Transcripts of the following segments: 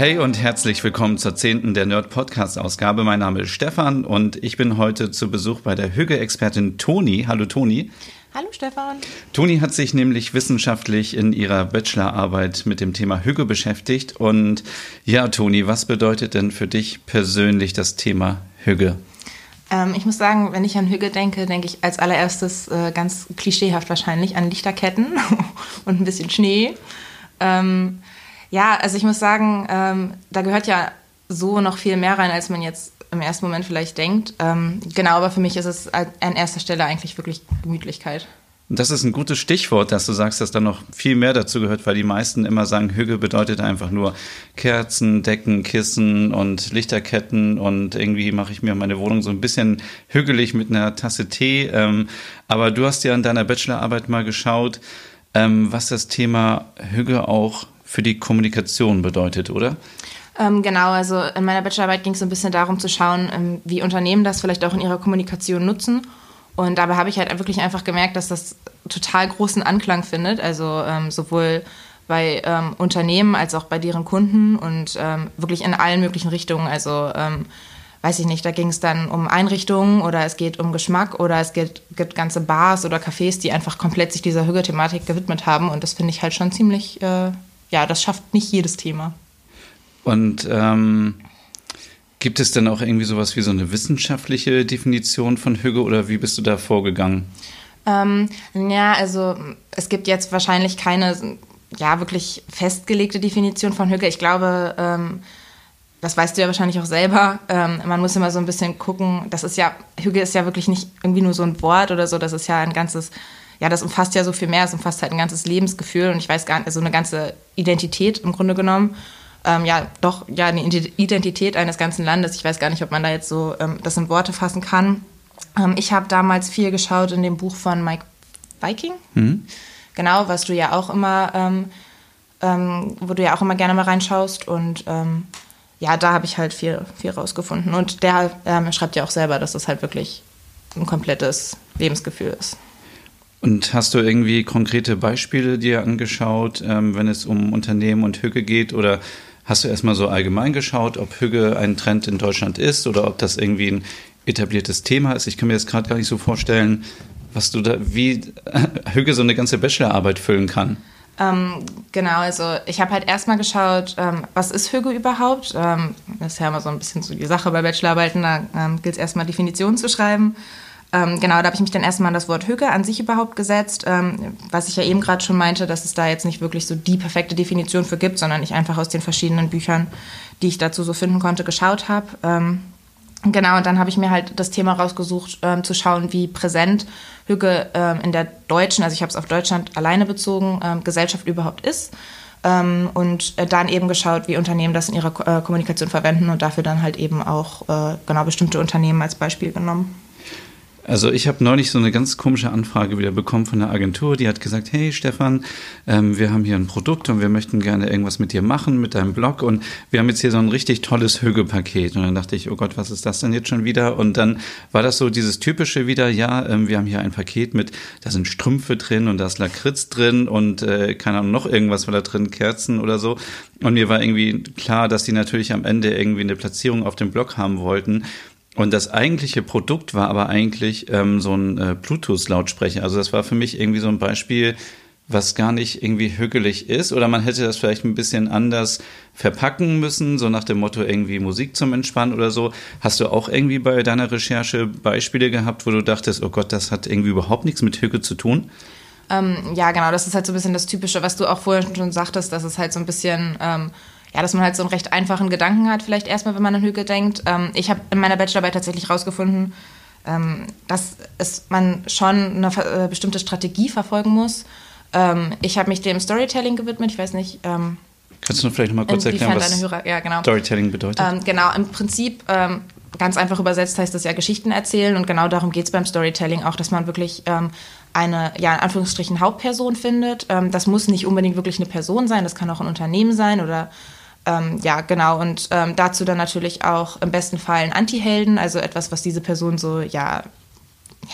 Hey und herzlich willkommen zur zehnten der Nerd Podcast Ausgabe. Mein Name ist Stefan und ich bin heute zu Besuch bei der Hügge-Expertin Toni. Hallo Toni. Hallo Stefan. Toni hat sich nämlich wissenschaftlich in ihrer Bachelorarbeit mit dem Thema Hügge beschäftigt. Und ja, Toni, was bedeutet denn für dich persönlich das Thema Hügge? Ähm, ich muss sagen, wenn ich an Hügge denke, denke ich als allererstes äh, ganz klischeehaft wahrscheinlich an Lichterketten und ein bisschen Schnee. Ähm, ja, also ich muss sagen, ähm, da gehört ja so noch viel mehr rein, als man jetzt im ersten Moment vielleicht denkt. Ähm, genau, aber für mich ist es an erster Stelle eigentlich wirklich Gemütlichkeit. Das ist ein gutes Stichwort, dass du sagst, dass da noch viel mehr dazu gehört, weil die meisten immer sagen, Hügge bedeutet einfach nur Kerzen, Decken, Kissen und Lichterketten und irgendwie mache ich mir meine Wohnung so ein bisschen hügelig mit einer Tasse Tee. Ähm, aber du hast ja in deiner Bachelorarbeit mal geschaut, ähm, was das Thema Hügge auch für die Kommunikation bedeutet, oder? Ähm, genau, also in meiner Bachelorarbeit ging es so ein bisschen darum zu schauen, ähm, wie Unternehmen das vielleicht auch in ihrer Kommunikation nutzen. Und dabei habe ich halt wirklich einfach gemerkt, dass das total großen Anklang findet. Also ähm, sowohl bei ähm, Unternehmen als auch bei deren Kunden und ähm, wirklich in allen möglichen Richtungen. Also ähm, weiß ich nicht, da ging es dann um Einrichtungen oder es geht um Geschmack oder es gibt, gibt ganze Bars oder Cafés, die einfach komplett sich dieser Hügge-Thematik gewidmet haben. Und das finde ich halt schon ziemlich, äh, ja, das schafft nicht jedes Thema. Und ähm, gibt es denn auch irgendwie sowas wie so eine wissenschaftliche Definition von Hügge oder wie bist du da vorgegangen? Ähm, ja, also es gibt jetzt wahrscheinlich keine ja wirklich festgelegte Definition von Hügge. Ich glaube, ähm, das weißt du ja wahrscheinlich auch selber, ähm, man muss immer so ein bisschen gucken, das ist ja, Hüge ist ja wirklich nicht irgendwie nur so ein Wort oder so, das ist ja ein ganzes, ja, das umfasst ja so viel mehr, es umfasst halt ein ganzes Lebensgefühl und ich weiß gar nicht, also eine ganze Identität im Grunde genommen. Ähm, ja, doch, ja, eine Identität eines ganzen Landes. Ich weiß gar nicht, ob man da jetzt so ähm, das in Worte fassen kann. Ähm, ich habe damals viel geschaut in dem Buch von Mike Viking. Mhm. Genau, was du ja auch immer, ähm, ähm, wo du ja auch immer gerne mal reinschaust und ähm, ja, da habe ich halt viel, viel rausgefunden. Und der schreibt ja auch selber, dass das halt wirklich ein komplettes Lebensgefühl ist. Und hast du irgendwie konkrete Beispiele dir angeschaut, ähm, wenn es um Unternehmen und Hügge geht? Oder hast du erstmal so allgemein geschaut, ob Hügge ein Trend in Deutschland ist oder ob das irgendwie ein etabliertes Thema ist? Ich kann mir das gerade gar nicht so vorstellen, was du da, wie Hügge so eine ganze Bachelorarbeit füllen kann. Ähm, genau, also ich habe halt erstmal geschaut, ähm, was ist Hüge überhaupt? Ähm, das ist ja immer so ein bisschen so die Sache bei Bachelorarbeiten, da ähm, gilt es erstmal Definitionen zu schreiben. Ähm, genau, da habe ich mich dann erstmal an das Wort Hüge an sich überhaupt gesetzt, ähm, was ich ja eben gerade schon meinte, dass es da jetzt nicht wirklich so die perfekte Definition für gibt, sondern ich einfach aus den verschiedenen Büchern, die ich dazu so finden konnte, geschaut habe. Genau, und dann habe ich mir halt das Thema rausgesucht, ähm, zu schauen, wie präsent Hüge ähm, in der deutschen, also ich habe es auf Deutschland alleine bezogen, ähm, Gesellschaft überhaupt ist. Ähm, und äh, dann eben geschaut, wie Unternehmen das in ihrer äh, Kommunikation verwenden und dafür dann halt eben auch äh, genau bestimmte Unternehmen als Beispiel genommen. Also ich habe neulich so eine ganz komische Anfrage wieder bekommen von der Agentur, die hat gesagt, hey Stefan, ähm, wir haben hier ein Produkt und wir möchten gerne irgendwas mit dir machen, mit deinem Blog und wir haben jetzt hier so ein richtig tolles Hüge-Paket. Und dann dachte ich, oh Gott, was ist das denn jetzt schon wieder? Und dann war das so dieses typische wieder, ja, ähm, wir haben hier ein Paket mit, da sind Strümpfe drin und da ist Lakritz drin und äh, keine Ahnung, noch irgendwas war da drin, Kerzen oder so. Und mir war irgendwie klar, dass die natürlich am Ende irgendwie eine Platzierung auf dem Blog haben wollten. Und das eigentliche Produkt war aber eigentlich ähm, so ein äh, Bluetooth-Lautsprecher. Also das war für mich irgendwie so ein Beispiel, was gar nicht irgendwie hügelig ist. Oder man hätte das vielleicht ein bisschen anders verpacken müssen, so nach dem Motto irgendwie Musik zum Entspannen oder so. Hast du auch irgendwie bei deiner Recherche Beispiele gehabt, wo du dachtest, oh Gott, das hat irgendwie überhaupt nichts mit Hüge zu tun? Ähm, ja, genau, das ist halt so ein bisschen das Typische, was du auch vorher schon sagtest, dass es halt so ein bisschen... Ähm ja, dass man halt so einen recht einfachen Gedanken hat, vielleicht erstmal, wenn man an Hügel denkt. Ähm, ich habe in meiner Bachelorarbeit tatsächlich rausgefunden, ähm, dass es, man schon eine äh, bestimmte Strategie verfolgen muss. Ähm, ich habe mich dem Storytelling gewidmet. Ich weiß nicht. Ähm, Kannst du vielleicht noch mal kurz erklären, was Hörer, ja, genau. Storytelling bedeutet? Ähm, genau, im Prinzip ähm, ganz einfach übersetzt heißt das ja Geschichten erzählen und genau darum geht es beim Storytelling auch, dass man wirklich ähm, eine, ja, in Anführungsstrichen Hauptperson findet. Ähm, das muss nicht unbedingt wirklich eine Person sein, das kann auch ein Unternehmen sein oder ähm, ja, genau. Und ähm, dazu dann natürlich auch im besten Fall ein Anti-Helden, also etwas, was diese Person so, ja,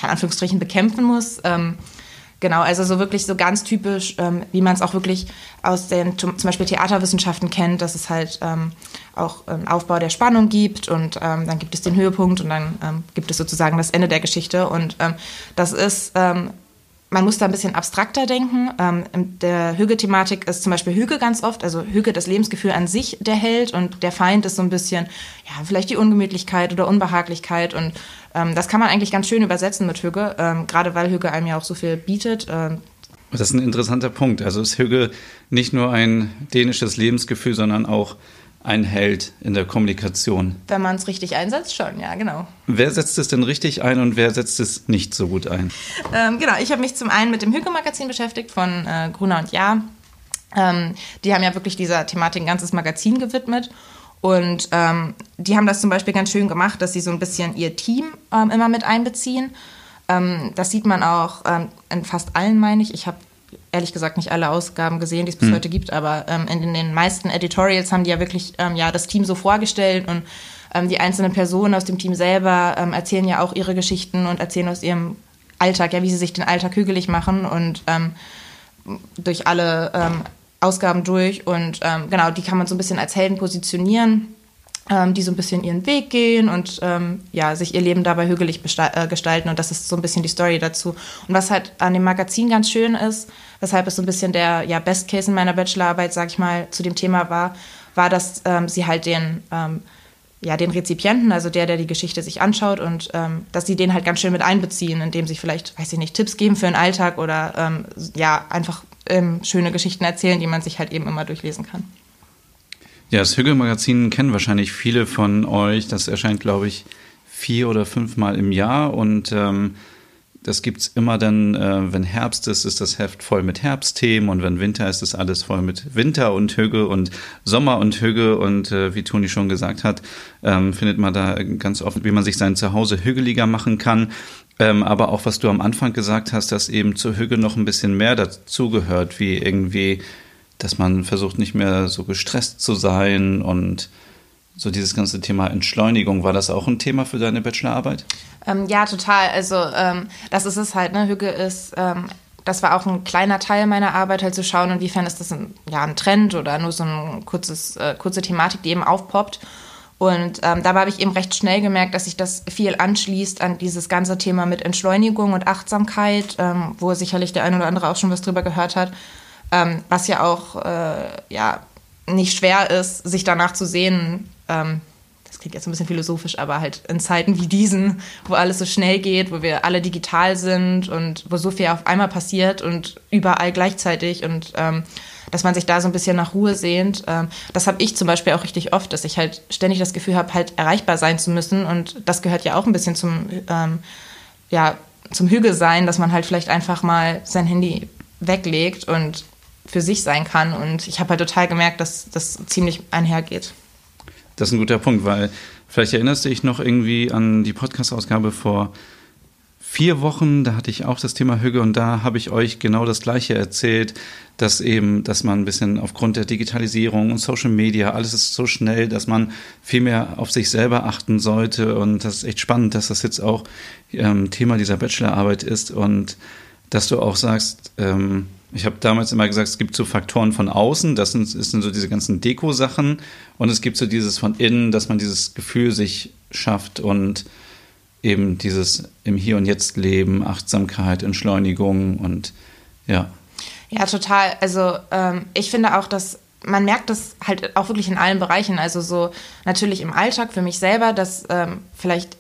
in Anführungsstrichen bekämpfen muss. Ähm, Genau, also so wirklich so ganz typisch, ähm, wie man es auch wirklich aus den zum, Beispiel Theaterwissenschaften kennt, dass es halt ähm, auch ähm, Aufbau der Spannung gibt und dann gibt es den Höhepunkt und dann gibt es sozusagen das Ende der Geschichte. Und das ist man muss da ein bisschen abstrakter denken. Ähm, in der Hüge-Thematik ist zum Beispiel Hüge ganz oft, also Hüge das Lebensgefühl an sich der Held und der Feind ist so ein bisschen, ja, vielleicht die Ungemütlichkeit oder Unbehaglichkeit und ähm, das kann man eigentlich ganz schön übersetzen mit Hüge, ähm, gerade weil Hüge einem ja auch so viel bietet. Ähm. das ist ein interessanter Punkt. Also ist Hüge nicht nur ein dänisches Lebensgefühl, sondern auch ein Held in der Kommunikation. Wenn man es richtig einsetzt, schon, ja, genau. Wer setzt es denn richtig ein und wer setzt es nicht so gut ein? Ähm, genau, ich habe mich zum einen mit dem Hüge-Magazin beschäftigt von äh, Gruner und Jahr. Ähm, die haben ja wirklich dieser Thematik ein ganzes Magazin gewidmet. Und ähm, die haben das zum Beispiel ganz schön gemacht, dass sie so ein bisschen ihr Team ähm, immer mit einbeziehen. Ähm, das sieht man auch ähm, in fast allen, meine ich. Ich habe ehrlich gesagt nicht alle Ausgaben gesehen, die es bis mhm. heute gibt, aber ähm, in, in, den meisten Editorials haben die ja wirklich ähm, ja, das Team so vorgestellt und ähm, die einzelnen Personen aus dem Team selber ähm, erzählen ja auch ihre Geschichten und erzählen aus ihrem Alltag, ja, wie sie sich den Alltag hügelig machen und ähm, durch alle ähm, Ausgaben durch und genau, die kann man so ein bisschen als Helden positionieren die so ein bisschen ihren Weg gehen und ja, sich ihr Leben dabei hügelig äh, gestalten. Und das ist so ein bisschen die Story dazu. Und was halt an dem Magazin ganz schön ist, weshalb es so ein bisschen der ja, Best Case in meiner Bachelorarbeit, sag ich mal, zu dem Thema war, war, dass ähm, sie halt den ähm, ja, den Rezipienten, also der, der die Geschichte sich anschaut und ähm, dass sie den halt ganz schön mit einbeziehen, indem sie vielleicht, weiß ich nicht, Tipps geben für den Alltag oder ähm, ja, einfach ähm, schöne Geschichten erzählen, die man sich halt eben immer durchlesen kann. Ja, das Hügel-Magazin kennen wahrscheinlich viele von euch. Das erscheint, glaube ich, vier oder fünfmal im Jahr und das es immer dann, äh, wenn Herbst ist, ist das Heft voll mit Herbstthemen und wenn Winter ist, ist alles voll mit Winter und Hüge und Sommer und Hüge und äh, wie Toni schon gesagt hat, ähm, findet man da ganz oft, wie man sich sein Zuhause hügeliger machen kann. Ähm, aber auch was du am Anfang gesagt hast, dass eben zur Hüge noch ein bisschen mehr dazugehört, wie irgendwie dass man versucht nicht mehr so gestresst zu sein und so dieses ganze Thema Entschleunigung, war das auch ein Thema für deine Bachelorarbeit? Ähm, ja, total. Also ähm, das ist es halt, ne? Hüge ist, ähm, das war auch ein kleiner Teil meiner Arbeit, halt zu schauen, inwiefern ist das ein, ja, ein Trend oder nur so eine äh, kurze Thematik, die eben aufpoppt. Und ähm, dabei habe ich eben recht schnell gemerkt, dass sich das viel anschließt an dieses ganze Thema mit Entschleunigung und Achtsamkeit, ähm, wo sicherlich der eine oder andere auch schon was drüber gehört hat. Ähm, was ja auch äh, ja, nicht schwer ist, sich danach zu sehen. Ähm, das klingt jetzt ein bisschen philosophisch, aber halt in Zeiten wie diesen, wo alles so schnell geht, wo wir alle digital sind und wo so viel auf einmal passiert und überall gleichzeitig und ähm, dass man sich da so ein bisschen nach Ruhe sehnt. Ähm, das habe ich zum Beispiel auch richtig oft, dass ich halt ständig das Gefühl habe, halt erreichbar sein zu müssen und das gehört ja auch ein bisschen zum, ähm, ja, zum Hügel sein, dass man halt vielleicht einfach mal sein Handy weglegt und für sich sein kann. Und ich habe halt total gemerkt, dass das ziemlich einhergeht. Das ist ein guter Punkt, weil vielleicht erinnerst du dich noch irgendwie an die Podcast-Ausgabe vor vier Wochen, da hatte ich auch das Thema Hüge und da habe ich euch genau das Gleiche erzählt, dass eben, dass man ein bisschen aufgrund der Digitalisierung und Social Media, alles ist so schnell, dass man viel mehr auf sich selber achten sollte. Und das ist echt spannend, dass das jetzt auch ähm, Thema dieser Bachelorarbeit ist und dass du auch sagst, ähm, ich habe damals immer gesagt, es gibt so Faktoren von außen, das sind, das sind so diese ganzen Deko-Sachen und es gibt so dieses von innen, dass man dieses Gefühl sich schafft und eben dieses im Hier und Jetzt leben, Achtsamkeit, Entschleunigung und ja. Ja, total. Also ähm, ich finde auch, dass man merkt das halt auch wirklich in allen Bereichen. Also so natürlich im Alltag für mich selber, dass ähm, vielleicht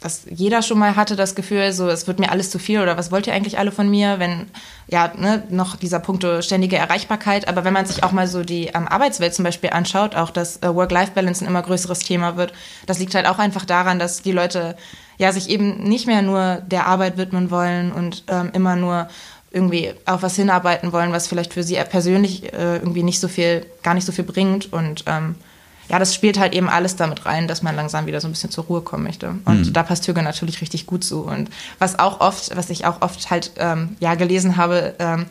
dass jeder schon mal hatte das Gefühl, so es wird mir alles zu viel oder was wollt ihr eigentlich alle von mir, wenn ja ne, noch dieser Punkt ständige Erreichbarkeit, aber wenn man sich auch mal so die ähm, Arbeitswelt zum Beispiel anschaut, auch dass äh, Work-Life-Balance ein immer größeres Thema wird, das liegt halt auch einfach daran, dass die Leute ja sich eben nicht mehr nur der Arbeit widmen wollen und ähm, immer nur irgendwie auf was hinarbeiten wollen, was vielleicht für sie persönlich äh, irgendwie nicht so viel, gar nicht so viel bringt und ähm, ja, das spielt halt eben alles damit rein, dass man langsam wieder so ein bisschen zur Ruhe kommen möchte. Und mhm. da passt Hüge natürlich richtig gut zu. Und was auch oft, was ich auch oft halt ähm, ja gelesen habe, ähm,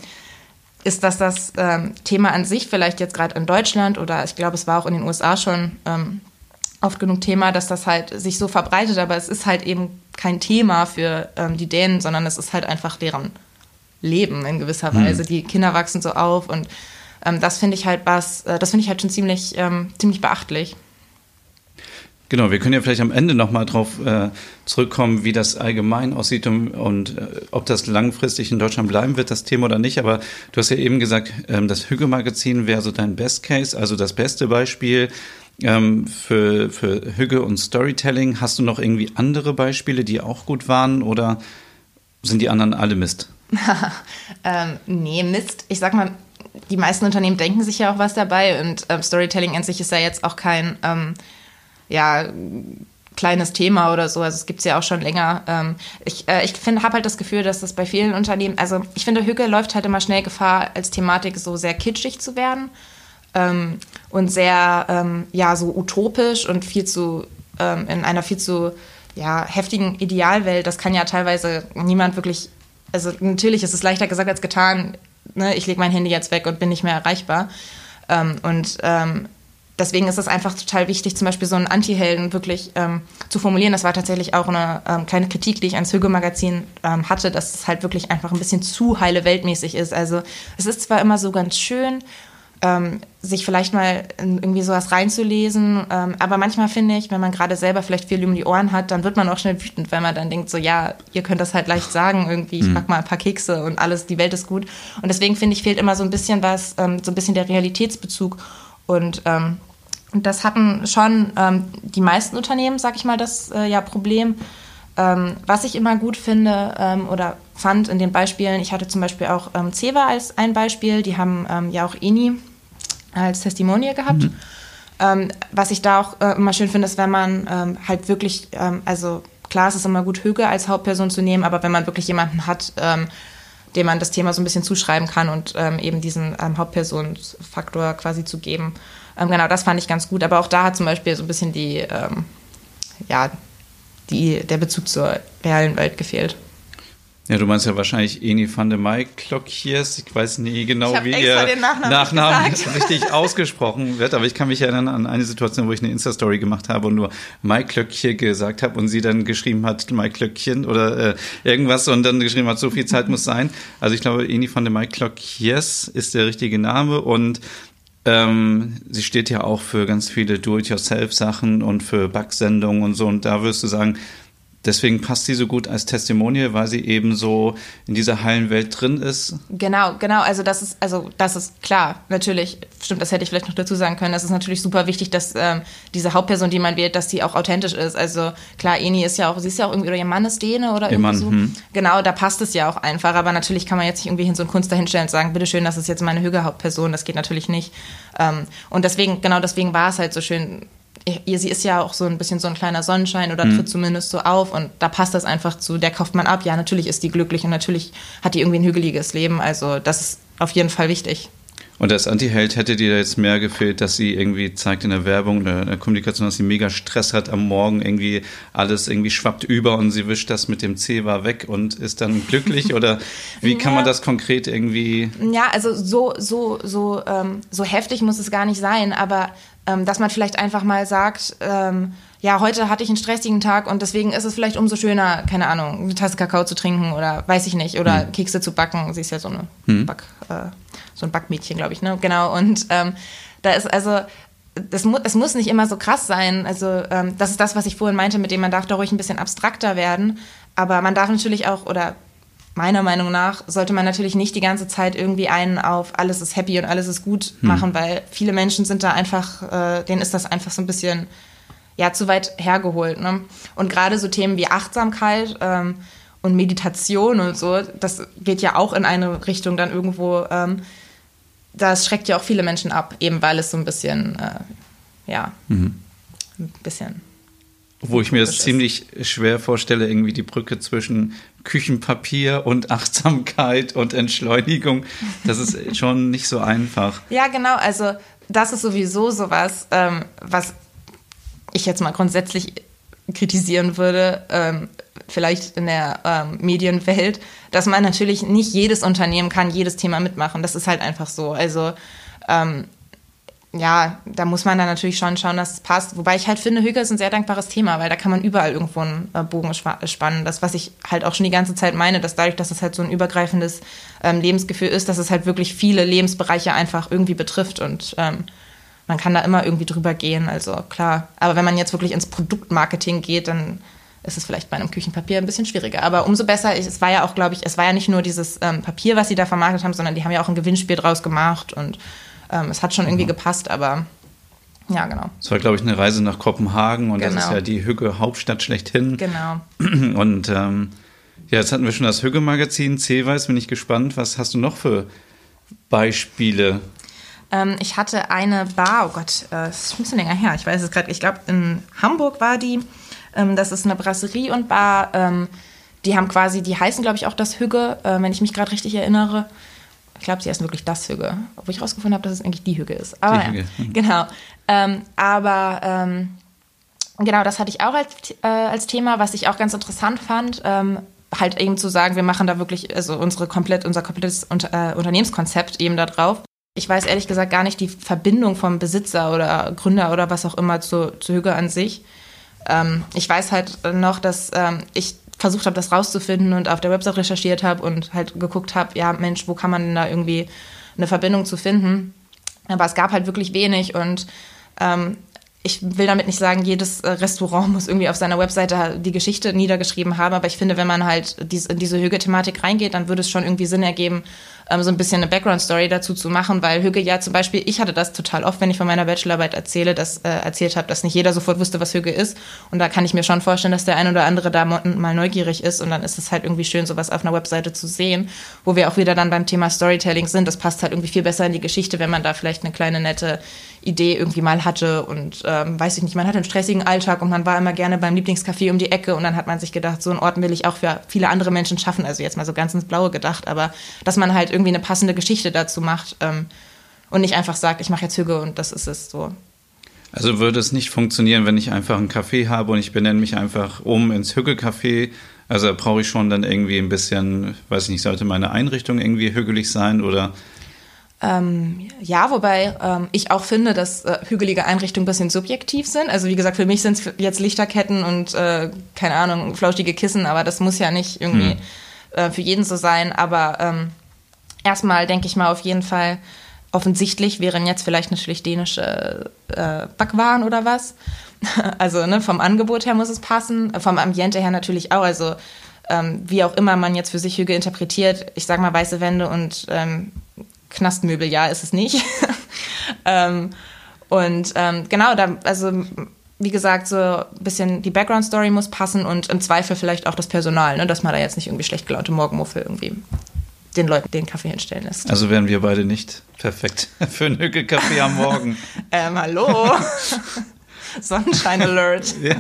ist, dass das ähm, Thema an sich vielleicht jetzt gerade in Deutschland oder ich glaube, es war auch in den USA schon ähm, oft genug Thema, dass das halt sich so verbreitet, aber es ist halt eben kein Thema für ähm, die Dänen, sondern es ist halt einfach deren Leben in gewisser hm. Weise. Die Kinder wachsen so auf und ähm, das finde ich halt was, äh, das finde ich halt schon ziemlich, ähm, ziemlich beachtlich. Genau, wir können ja vielleicht am Ende nochmal drauf äh, zurückkommen, wie das allgemein aussieht und, und äh, ob das langfristig in Deutschland bleiben wird, das Thema oder nicht. Aber du hast ja eben gesagt, ähm, das Hügge-Magazin wäre so dein Best Case, also das beste Beispiel ähm, für, für Hügge und Storytelling. Hast du noch irgendwie andere Beispiele, die auch gut waren oder sind die anderen alle Mist? ähm, nee, Mist. Ich sag mal, die meisten Unternehmen denken sich ja auch was dabei und ähm, Storytelling an sich ist ja jetzt auch kein ähm, ja, kleines Thema oder so. Also es gibt es ja auch schon länger. Ähm, ich äh, ich habe halt das Gefühl, dass das bei vielen Unternehmen, also ich finde, Hücke läuft halt immer schnell Gefahr, als Thematik so sehr kitschig zu werden ähm, und sehr, ähm, ja, so utopisch und viel zu, ähm, in einer viel zu, ja, heftigen Idealwelt. Das kann ja teilweise niemand wirklich, also natürlich ist es leichter gesagt als getan, ne? ich lege mein Handy jetzt weg und bin nicht mehr erreichbar. Ähm, und ähm, deswegen ist es einfach total wichtig, zum Beispiel so einen Anti-Helden wirklich ähm, zu formulieren. Das war tatsächlich auch eine ähm, kleine Kritik, die ich ans Hügel-Magazin ähm, hatte, dass es halt wirklich einfach ein bisschen zu heile weltmäßig ist. Also es ist zwar immer so ganz schön, ähm, sich vielleicht mal irgendwie sowas reinzulesen, ähm, aber manchmal finde ich, wenn man gerade selber vielleicht viel um die Ohren hat, dann wird man auch schnell wütend, wenn man dann denkt, so ja, ihr könnt das halt leicht sagen, irgendwie, ich mhm. pack mal ein paar Kekse und alles, die Welt ist gut. Und deswegen finde ich, fehlt immer so ein bisschen was, ähm, so ein bisschen der Realitätsbezug und ähm, das hatten schon ähm, die meisten Unternehmen, sag ich mal, das äh, ja Problem. Ähm, was ich immer gut finde ähm, oder fand in den Beispielen, ich hatte zum Beispiel auch ähm, Ceva als ein Beispiel, die haben ähm, ja auch Eni als Testimonie gehabt. Mhm. Ähm, was ich da auch äh, immer schön finde, ist, wenn man ähm, halt wirklich, also klar, es ist immer gut, Hüge als Hauptperson zu nehmen, aber wenn man wirklich jemanden hat, dem man das Thema so ein bisschen zuschreiben kann und eben diesen Hauptpersonsfaktor quasi zu geben. Ähm, genau, das fand ich ganz gut. Aber auch da hat zum Beispiel so ein bisschen die, ähm, ja, die, der Bezug zur realen Welt gefehlt. Ja, du meinst ja wahrscheinlich Eni van de Meijk Klokjes. Ich weiß nie genau, wie ihr Nachnamen, Nachnamen richtig ausgesprochen wird, aber ich kann mich erinnern an eine Situation, wo ich eine Insta-Story gemacht habe und nur Mike Klöckchen gesagt habe und sie dann geschrieben hat, Mike Klöckchen oder äh, irgendwas und dann geschrieben hat, so viel Zeit muss sein. Also ich glaube, Eni van de Meijk Klokjes ist der richtige Name und ähm, sie steht ja auch für ganz viele Do-it-yourself-Sachen und für Backsendungen und so. Und da wirst du sagen, Deswegen passt sie so gut als Testimonial, weil sie eben so in dieser heilen Welt drin ist. Genau, genau. Also das ist, also das ist klar, natürlich, stimmt, das hätte ich vielleicht noch dazu sagen können. Das ist natürlich super wichtig, dass ähm, diese Hauptperson, die man wählt, dass die auch authentisch ist. Also klar, Eni ist ja auch, sie ist ja auch irgendwie, oder ihr Mann ist Däne oder ihr Mann, so. Hm. Genau, da passt es ja auch einfach. Aber natürlich kann man jetzt nicht irgendwie hin so ein Kunst dahinstellen und sagen, bitteschön, das ist jetzt meine Hüge-Hauptperson. Das geht natürlich nicht. Ähm, und deswegen, genau deswegen war es halt so schön, ihr, sie ist ja auch so ein bisschen so ein kleiner Sonnenschein oder mhm. tritt zumindest so auf und da passt das einfach zu, der kauft man ab. Ja, natürlich ist die glücklich und natürlich hat die irgendwie ein hügeliges Leben. Also das ist auf jeden Fall wichtig. Und als Anti-Held hätte dir jetzt mehr gefehlt, dass sie irgendwie zeigt in der Werbung oder in der Kommunikation, dass sie mega Stress hat am Morgen, irgendwie alles irgendwie schwappt über und sie wischt das mit dem Zewa weg und ist dann glücklich? Oder wie ja. kann man das konkret irgendwie? Ja, also so, so, so, ähm, so heftig muss es gar nicht sein, aber dass man vielleicht einfach mal sagt, ähm, ja, heute hatte ich einen stressigen Tag und deswegen ist es vielleicht umso schöner, keine Ahnung, eine Tasse Kakao zu trinken oder weiß ich nicht, oder hm. Kekse zu backen. Sie ist ja so eine hm. Back, äh, so ein Backmädchen, glaube ich, ne? Genau. Und ähm, da ist also das mu es muss nicht immer so krass sein. Also ähm, das ist das, was ich vorhin meinte, mit dem man darf da ruhig ein bisschen abstrakter werden. Aber man darf natürlich auch, oder meiner Meinung nach sollte man natürlich nicht die ganze Zeit irgendwie einen auf alles ist happy und alles ist gut hm. machen, weil viele Menschen sind da einfach, äh, denen ist das einfach so ein bisschen ja zu weit hergeholt. Ne? Und gerade so Themen wie Achtsamkeit ähm, und Meditation und so, das geht ja auch in eine Richtung dann irgendwo. Ähm, das schreckt ja auch viele Menschen ab, eben weil es so ein bisschen, äh, ja, mhm. ein bisschen wo ich mir das ziemlich schwer vorstelle, irgendwie die Brücke zwischen Küchenpapier und Achtsamkeit und Entschleunigung. Das ist schon nicht so einfach. Ja, genau. Also das ist sowieso sowas, ähm, was ich jetzt mal grundsätzlich kritisieren würde, ähm, vielleicht in der ähm, Medienwelt, dass man natürlich nicht jedes Unternehmen kann jedes Thema mitmachen. Das ist halt einfach so. Also ähm, ja, da muss man dann natürlich schon schauen, dass es passt. Wobei ich halt finde, Hügel ist ein sehr dankbares Thema, weil da kann man überall irgendwo einen äh, Bogen spannen. Das, was ich halt auch schon die ganze Zeit meine, dass dadurch, dass es halt so ein übergreifendes ähm, Lebensgefühl ist, dass es halt wirklich viele Lebensbereiche einfach irgendwie betrifft und ähm, man kann da immer irgendwie drüber gehen, also klar. Aber wenn man jetzt wirklich ins Produktmarketing geht, dann ist es vielleicht bei einem Küchenpapier ein bisschen schwieriger. Aber umso besser, es war ja auch, glaube ich, es war ja nicht nur dieses ähm, Papier, was sie da vermarktet haben, sondern die haben ja auch ein Gewinnspiel draus gemacht und ähm, es hat schon irgendwie mhm. gepasst, aber ja, genau. Es war, glaube ich, eine Reise nach Kopenhagen und genau. das ist genau. ja die Hügge-Hauptstadt schlechthin. Genau. Und ähm, ja, jetzt hatten wir schon das Hügge-Magazin, C-Weiß, bin ich gespannt. Was hast du noch für Beispiele? Ähm, ich hatte eine Bar, oh Gott, äh, das ist ein bisschen länger her, ich weiß es gerade, ich glaube in Hamburg war die. Ähm, das ist eine Brasserie und Bar. Ähm, die haben quasi, die heißen glaube ich auch das Hügge, äh, wenn ich mich gerade richtig erinnere. Ich glaube, sie heißen wirklich das Hügge, obwohl ich herausgefunden habe, dass es eigentlich die Hügge ist. Aber die. Ja, mhm. genau. Ähm, aber ähm, genau, das hatte ich auch als, äh, als Thema, was ich auch ganz interessant fand ähm, halt eben zu sagen, wir machen da wirklich, also unsere komplett, unser komplettes Unter, äh, Unternehmenskonzept eben da drauf ich weiß ehrlich gesagt gar nicht die Verbindung vom Besitzer oder Gründer oder was auch immer zu, zu Hüge an sich. Ähm, ich weiß halt noch, dass ähm, ich versucht habe, das rauszufinden und auf der Website recherchiert habe und halt geguckt habe, ja Mensch, wo kann man denn da irgendwie eine Verbindung zu finden? Aber es gab halt wirklich wenig und ähm, ich will damit nicht sagen, jedes äh, Restaurant muss irgendwie auf seiner Webseite die Geschichte niedergeschrieben haben, aber ich finde, wenn man halt in diese Hüge-Thematik reingeht, dann würde es schon irgendwie Sinn ergeben, ähm, so ein bisschen eine Background-Story dazu zu machen, weil Hüge ja zum Beispiel, ich hatte das total oft, wenn ich von meiner Bachelorarbeit erzähle, dass, äh, erzählt habe, dass nicht jeder sofort wusste, was Hüge ist. Und da kann ich mir schon vorstellen, dass der ein oder andere da mal neugierig ist und dann ist es halt irgendwie schön, sowas auf einer Webseite zu sehen, wo wir auch wieder dann beim Thema Storytelling sind. Das passt halt irgendwie viel besser in die Geschichte, wenn man da vielleicht eine kleine nette Idee irgendwie mal hatte und ähm, weiß ich nicht, man hatte einen stressigen Alltag und man war immer gerne beim Lieblingscafé um die Ecke und dann hat man sich gedacht, so einen Ort will ich auch für viele andere Menschen schaffen, also jetzt mal so ganz ins Blaue gedacht, aber dass man halt irgendwie eine passende Geschichte dazu macht ähm, und nicht einfach sagt, ich mache jetzt Hüge und das ist es so. Also würde es nicht funktionieren, wenn ich einfach einen Café habe und ich benenne mich einfach um ins Hügge-Café. Also brauche ich schon dann irgendwie ein bisschen, weiß ich nicht, sollte meine Einrichtung irgendwie hügelig sein oder ähm, ja, wobei ähm, ich auch finde, dass äh, hügelige Einrichtungen ein bisschen subjektiv sind. Also wie gesagt, für mich sind es jetzt Lichterketten und äh, keine Ahnung, flauschige Kissen, aber das muss ja nicht irgendwie hm. äh, für jeden so sein. Aber ähm, erstmal denke ich mal auf jeden Fall, offensichtlich wären jetzt vielleicht natürlich dänische äh, Backwaren oder was. also ne, vom Angebot her muss es passen, vom Ambiente her natürlich auch. Also ähm, wie auch immer man jetzt für sich Hüge interpretiert, ich sag mal weiße Wände und ähm, Knastmöbel, ja, ist es nicht. ähm, und ähm, genau, da, also wie gesagt, so ein bisschen die Background-Story muss passen und im Zweifel vielleicht auch das Personal, ne, dass man da jetzt nicht irgendwie schlecht gelaunte Morgenmuffel irgendwie den Leuten den Kaffee hinstellen lässt. Also wären wir beide nicht perfekt für einen Hücke-Kaffee am Morgen. ähm, hallo? Sonnenschein Alert. ja.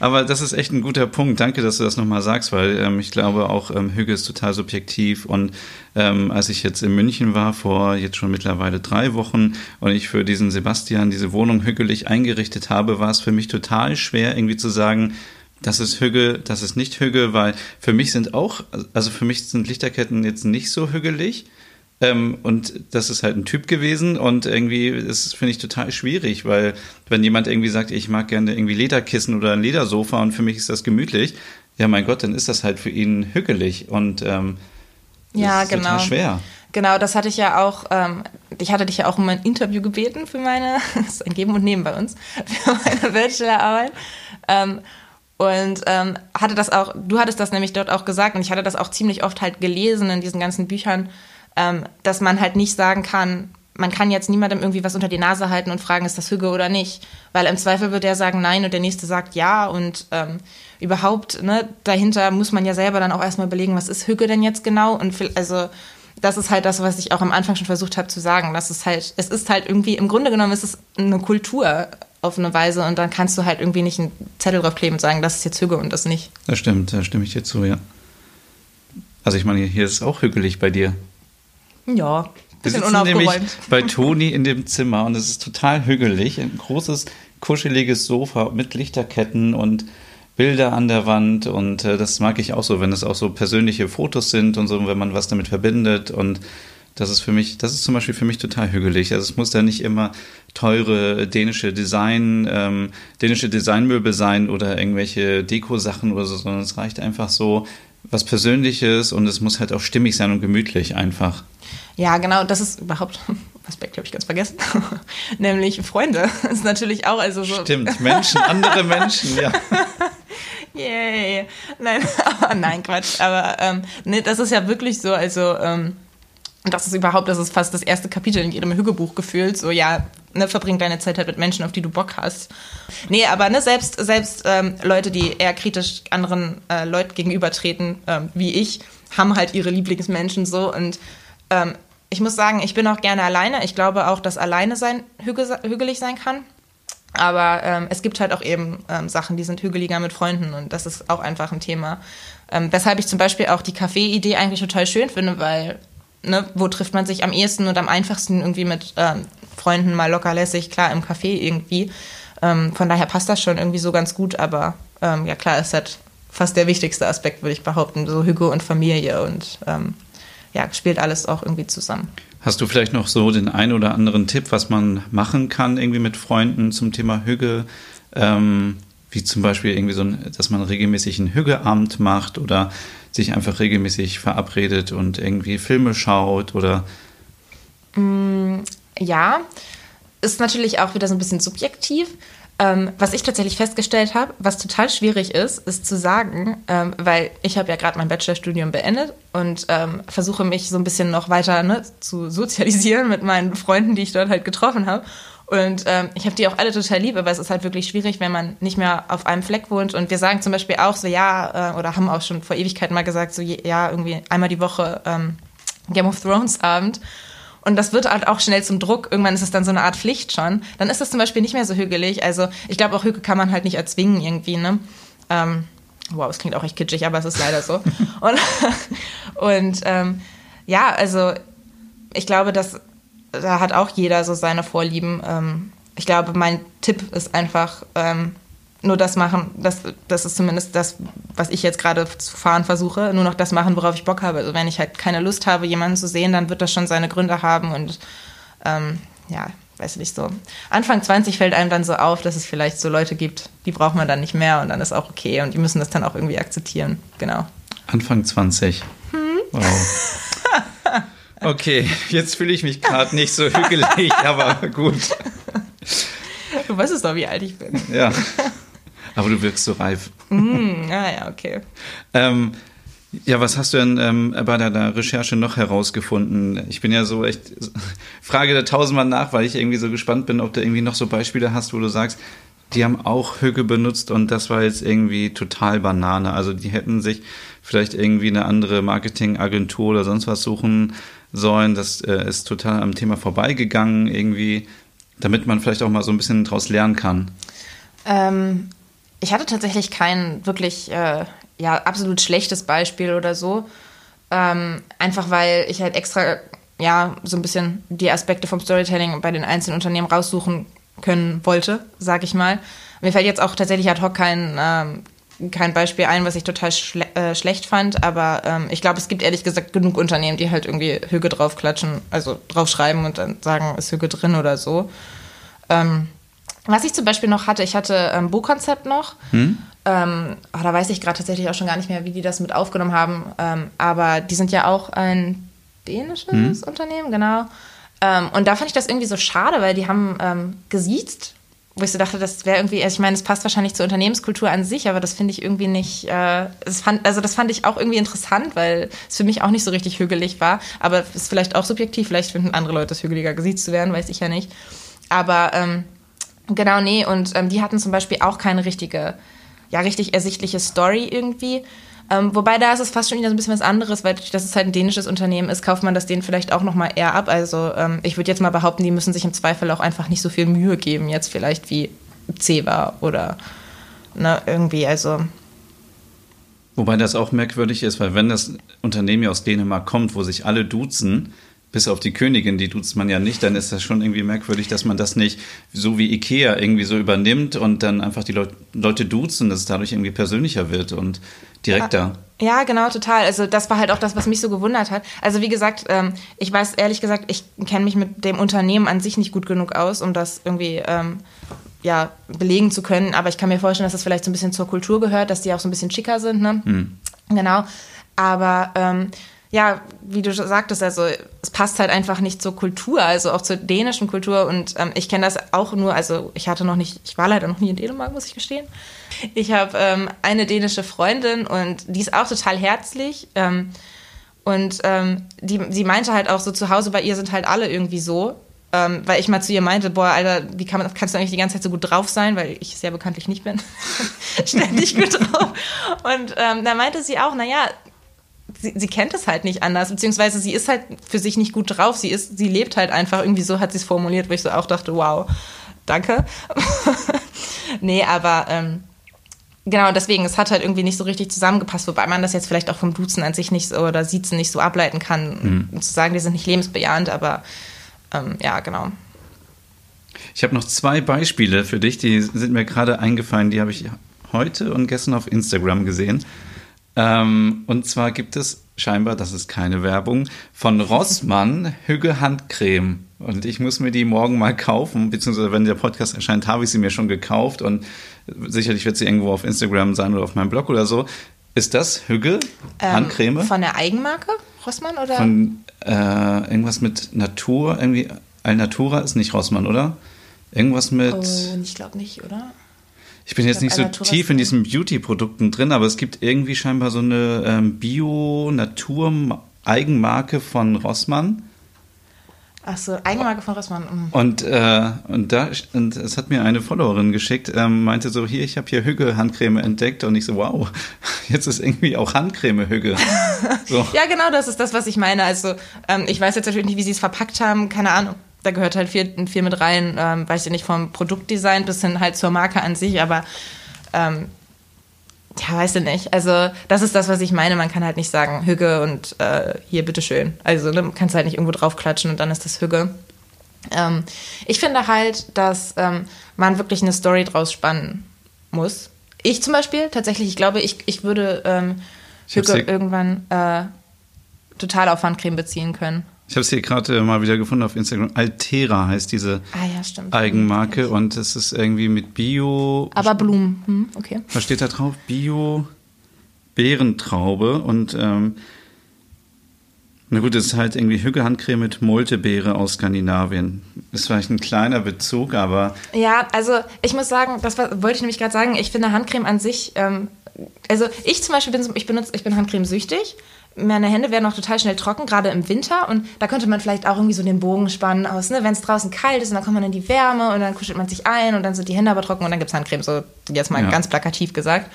Aber das ist echt ein guter Punkt. Danke, dass du das nochmal sagst, weil ähm, ich glaube auch ähm, Hüge ist total subjektiv. Und ähm, als ich jetzt in München war, vor jetzt schon mittlerweile drei Wochen, und ich für diesen Sebastian diese Wohnung hügelig eingerichtet habe, war es für mich total schwer, irgendwie zu sagen, das ist Hügge, das ist nicht Hügge, weil für mich sind auch, also für mich sind Lichterketten jetzt nicht so hügelig. Ähm, und das ist halt ein Typ gewesen und irgendwie ist finde ich total schwierig, weil wenn jemand irgendwie sagt, ich mag gerne irgendwie Lederkissen oder ein Ledersofa und für mich ist das gemütlich, ja mein Gott, dann ist das halt für ihn hügelig und ähm, ja, ist genau. total schwer. Genau, das hatte ich ja auch, ähm, ich hatte dich ja auch um ein Interview gebeten für meine, das ist ein Geben und Nehmen bei uns, für meine Bachelorarbeit. Ähm, und ähm, hatte das auch, du hattest das nämlich dort auch gesagt und ich hatte das auch ziemlich oft halt gelesen in diesen ganzen Büchern, ähm, dass man halt nicht sagen kann, man kann jetzt niemandem irgendwie was unter die Nase halten und fragen, ist das Hüge oder nicht. Weil im Zweifel wird der sagen nein und der nächste sagt ja. Und ähm, überhaupt, ne, dahinter muss man ja selber dann auch erstmal überlegen, was ist Hüge denn jetzt genau? Und also das ist halt das, was ich auch am Anfang schon versucht habe zu sagen. Das ist halt, es ist halt irgendwie, im Grunde genommen ist es eine Kultur auf eine Weise und dann kannst du halt irgendwie nicht einen Zettel draufkleben und sagen, das ist jetzt Hüge und das nicht. Das stimmt, da stimme ich dir zu, ja. Also ich meine, hier ist es auch hügelig bei dir. Ja, Wir sitzen nämlich bei Toni in dem Zimmer und es ist total hügelig. Ein großes, kuscheliges Sofa mit Lichterketten und Bilder an der Wand und äh, das mag ich auch so, wenn es auch so persönliche Fotos sind und so, wenn man was damit verbindet und das ist für mich, das ist zum Beispiel für mich total hügelig. Also es muss da nicht immer teure dänische Design, ähm, dänische Designmöbel sein oder irgendwelche Deko-Sachen oder so, sondern es reicht einfach so was Persönliches und es muss halt auch stimmig sein und gemütlich einfach. Ja, genau, das ist überhaupt Aspekt, habe ich ganz vergessen. Nämlich Freunde. Das ist natürlich auch also so. Stimmt, Menschen, andere Menschen, ja. Yay. Nein, aber nein, Quatsch. Aber ähm, nee, das ist ja wirklich so, also ähm, das ist überhaupt, das ist fast das erste Kapitel in jedem Hügebuch gefühlt. So, ja, ne, verbring deine Zeit halt mit Menschen, auf die du Bock hast. Nee, aber ne, selbst, selbst ähm, Leute, die eher kritisch anderen äh, Leuten gegenübertreten, ähm, wie ich, haben halt ihre Lieblingsmenschen so. Und ähm, ich muss sagen, ich bin auch gerne alleine. Ich glaube auch, dass alleine sein hüge hügelig sein kann. Aber ähm, es gibt halt auch eben ähm, Sachen, die sind hügeliger mit Freunden und das ist auch einfach ein Thema. Ähm, weshalb ich zum Beispiel auch die Kaffee-Idee eigentlich total schön finde, weil ne, wo trifft man sich am ehesten und am einfachsten irgendwie mit ähm, Freunden mal locker lässig, klar im Café irgendwie. Ähm, von daher passt das schon irgendwie so ganz gut, aber ähm, ja klar, ist halt fast der wichtigste Aspekt, würde ich behaupten, so Hüge und Familie und ähm, ja, spielt alles auch irgendwie zusammen. Hast du vielleicht noch so den einen oder anderen Tipp, was man machen kann, irgendwie mit Freunden zum Thema Hüge? Ähm, wie zum Beispiel irgendwie so, ein, dass man regelmäßig ein Hügeabend macht oder sich einfach regelmäßig verabredet und irgendwie Filme schaut oder? Mm, ja, ist natürlich auch wieder so ein bisschen subjektiv. Ähm, was ich tatsächlich festgestellt habe, was total schwierig ist, ist zu sagen, ähm, weil ich habe ja gerade mein Bachelorstudium beendet und ähm, versuche mich so ein bisschen noch weiter ne, zu sozialisieren mit meinen Freunden, die ich dort halt getroffen habe. Und ähm, ich habe die auch alle total lieb, aber es ist halt wirklich schwierig, wenn man nicht mehr auf einem Fleck wohnt. Und wir sagen zum Beispiel auch so, ja, äh, oder haben auch schon vor Ewigkeiten mal gesagt, so, ja, irgendwie einmal die Woche ähm, Game of Thrones Abend. Und das wird halt auch schnell zum Druck. Irgendwann ist es dann so eine Art Pflicht schon. Dann ist es zum Beispiel nicht mehr so hügelig. Also ich glaube, auch Hüge kann man halt nicht erzwingen irgendwie, ne? Ähm, wow, es klingt auch echt kitschig, aber es ist leider so. und und ähm, ja, also ich glaube, dass da hat auch jeder so seine Vorlieben. Ähm, ich glaube, mein Tipp ist einfach, ähm, nur das machen, das, das ist zumindest das, was ich jetzt gerade zu fahren versuche, nur noch das machen, worauf ich Bock habe. Also wenn ich halt keine Lust habe, jemanden zu sehen, dann wird das schon seine Gründe haben und ähm, ja, weiß nicht so. Anfang 20 fällt einem dann so auf, dass es vielleicht so Leute gibt, die braucht man dann nicht mehr und dann ist auch okay und die müssen das dann auch irgendwie akzeptieren. Genau. Anfang 20. Hm? Wow. Okay, jetzt fühle ich mich gerade nicht so hügelig, aber gut. Du weißt es doch, wie alt ich bin. Ja. Aber du wirkst so reif. Mm, ah ja, okay. Ähm, ja, was hast du denn ähm, bei deiner Recherche noch herausgefunden? Ich bin ja so echt, frage da tausendmal nach, weil ich irgendwie so gespannt bin, ob du irgendwie noch so Beispiele hast, wo du sagst, die haben auch Hüge benutzt und das war jetzt irgendwie total Banane. Also die hätten sich vielleicht irgendwie eine andere Marketingagentur oder sonst was suchen sollen. Das äh, ist total am Thema vorbeigegangen irgendwie, damit man vielleicht auch mal so ein bisschen draus lernen kann. Ähm, ich hatte tatsächlich kein wirklich äh, ja, absolut schlechtes Beispiel oder so. Ähm, einfach weil ich halt extra ja so ein bisschen die Aspekte vom Storytelling bei den einzelnen Unternehmen raussuchen können wollte, sag ich mal. Mir fällt jetzt auch tatsächlich ad hoc kein, ähm, kein Beispiel ein, was ich total schle äh, schlecht fand, aber ähm, ich glaube, es gibt ehrlich gesagt genug Unternehmen, die halt irgendwie Hüge draufklatschen, also draufschreiben und dann sagen, ist Hüge drin oder so. Ähm, was ich zum Beispiel noch hatte, ich hatte ein ähm, Buchkonzept noch. Hm? Ähm, oh, da weiß ich gerade tatsächlich auch schon gar nicht mehr, wie die das mit aufgenommen haben. Ähm, aber die sind ja auch ein dänisches hm? Unternehmen, genau. Ähm, und da fand ich das irgendwie so schade, weil die haben gesiezt, wo ich so dachte, das wäre irgendwie, also ich meine, es passt wahrscheinlich zur Unternehmenskultur an sich, aber das finde ich irgendwie nicht, äh, fand, also das fand ich auch irgendwie interessant, weil es für mich auch nicht so richtig hügelig war. Aber es ist vielleicht auch subjektiv, vielleicht finden andere Leute es hügeliger, gesiezt zu werden, weiß ich ja nicht. Aber ähm, Genau, nee, und ähm, die hatten zum Beispiel auch keine richtige, ja, richtig ersichtliche Story irgendwie. Ähm, wobei da ist es fast schon wieder so ein bisschen was anderes, weil dass es halt ein dänisches Unternehmen ist, kauft man das denen vielleicht auch nochmal eher ab. Also ähm, ich würde jetzt mal behaupten, die müssen sich im Zweifel auch einfach nicht so viel Mühe geben, jetzt vielleicht wie Ceva oder ne, irgendwie, also. Wobei das auch merkwürdig ist, weil wenn das Unternehmen ja aus Dänemark kommt, wo sich alle duzen, bis auf die Königin, die duzt man ja nicht, dann ist das schon irgendwie merkwürdig, dass man das nicht so wie Ikea irgendwie so übernimmt und dann einfach die Leut Leute duzt und dass es dadurch irgendwie persönlicher wird und direkter. Ja, genau, total. Also das war halt auch das, was mich so gewundert hat. Also wie gesagt, ähm, ich weiß ehrlich gesagt, ich kenne mich mit dem Unternehmen an sich nicht gut genug aus, um das irgendwie ähm, ja, belegen zu können. Aber ich kann mir vorstellen, dass das vielleicht so ein bisschen zur Kultur gehört, dass die auch so ein bisschen schicker sind. Ne? Hm. Genau. Aber ähm, ja, wie du sagtest, also es passt halt einfach nicht zur Kultur, also auch zur dänischen Kultur. Und ähm, ich kenne das auch nur, also ich hatte noch nicht, ich war leider noch nie in Dänemark, muss ich gestehen. Ich habe ähm, eine dänische Freundin und die ist auch total herzlich. Ähm, und ähm, die, sie meinte halt auch so, zu Hause bei ihr sind halt alle irgendwie so. Ähm, weil ich mal zu ihr meinte, boah, Alter, wie kann kannst du eigentlich die ganze Zeit so gut drauf sein? Weil ich sehr bekanntlich nicht bin. Ständig gut drauf. Und ähm, da meinte sie auch, naja, sie, sie kennt es halt nicht anders, beziehungsweise sie ist halt für sich nicht gut drauf. Sie ist, sie lebt halt einfach irgendwie so, hat sie es formuliert, wo ich so auch dachte, wow, danke. nee, aber ähm, genau deswegen, es hat halt irgendwie nicht so richtig zusammengepasst, wobei man das jetzt vielleicht auch vom Duzen an sich nicht so oder Siezen nicht so ableiten kann, mhm. zu sagen, die sind nicht lebensbejahend, aber ähm, ja, genau. Ich habe noch zwei Beispiele für dich, die sind mir gerade eingefallen, die habe ich heute und gestern auf Instagram gesehen. Ähm, und zwar gibt es scheinbar, das ist keine Werbung, von Rossmann Hügge Handcreme. Und ich muss mir die morgen mal kaufen, beziehungsweise wenn der Podcast erscheint, habe ich sie mir schon gekauft und sicherlich wird sie irgendwo auf Instagram sein oder auf meinem Blog oder so. Ist das Hügge ähm, Handcreme? Von der Eigenmarke Rossmann oder? Von äh, irgendwas mit Natur, irgendwie Alnatura ist nicht Rossmann, oder? Irgendwas mit. Oh, ich glaube nicht, oder? Ich bin jetzt nicht so tief in diesen Beauty-Produkten drin, aber es gibt irgendwie scheinbar so eine ähm, Bio-Natur-Eigenmarke von Rossmann. Ach so, Eigenmarke von Rossmann. Mhm. Und, äh, und da, und es hat mir eine Followerin geschickt, ähm, meinte so, hier, ich habe hier Hügge-Handcreme entdeckt und ich so, wow, jetzt ist irgendwie auch Handcreme Hügge. So. ja, genau, das ist das, was ich meine. Also ähm, ich weiß jetzt natürlich nicht, wie sie es verpackt haben, keine Ahnung da gehört halt viel, viel mit rein, ähm, weiß ich nicht, vom Produktdesign bis hin halt zur Marke an sich, aber ähm, ja, weiß ich nicht. Also, das ist das, was ich meine. Man kann halt nicht sagen, Hüge und äh, hier, bitteschön. Also, ne, kannst halt nicht irgendwo draufklatschen und dann ist das Hüge. Ähm, ich finde halt, dass ähm, man wirklich eine Story draus spannen muss. Ich zum Beispiel, tatsächlich, ich glaube, ich, ich würde ähm, Hüge irgendwann äh, total auf Handcreme beziehen können. Ich habe es hier gerade mal wieder gefunden auf Instagram. Altera heißt diese ah, ja, Eigenmarke und es ist irgendwie mit Bio. Aber Blumen, hm, okay. Was steht da drauf? Bio Beerentraube und ähm, na gut, es ist halt irgendwie Hügge-Handcreme mit Moltebeere aus Skandinavien. Ist vielleicht ein kleiner Bezug, aber. Ja, also ich muss sagen, das wollte ich nämlich gerade sagen, ich finde Handcreme an sich, ähm, also ich zum Beispiel bin, ich benutze, ich bin Handcreme süchtig meine Hände werden auch total schnell trocken, gerade im Winter. Und da könnte man vielleicht auch irgendwie so den Bogen spannen aus, ne? wenn es draußen kalt ist und dann kommt man in die Wärme und dann kuschelt man sich ein und dann sind die Hände aber trocken und dann gibt es Handcreme, so jetzt mal ja. ganz plakativ gesagt.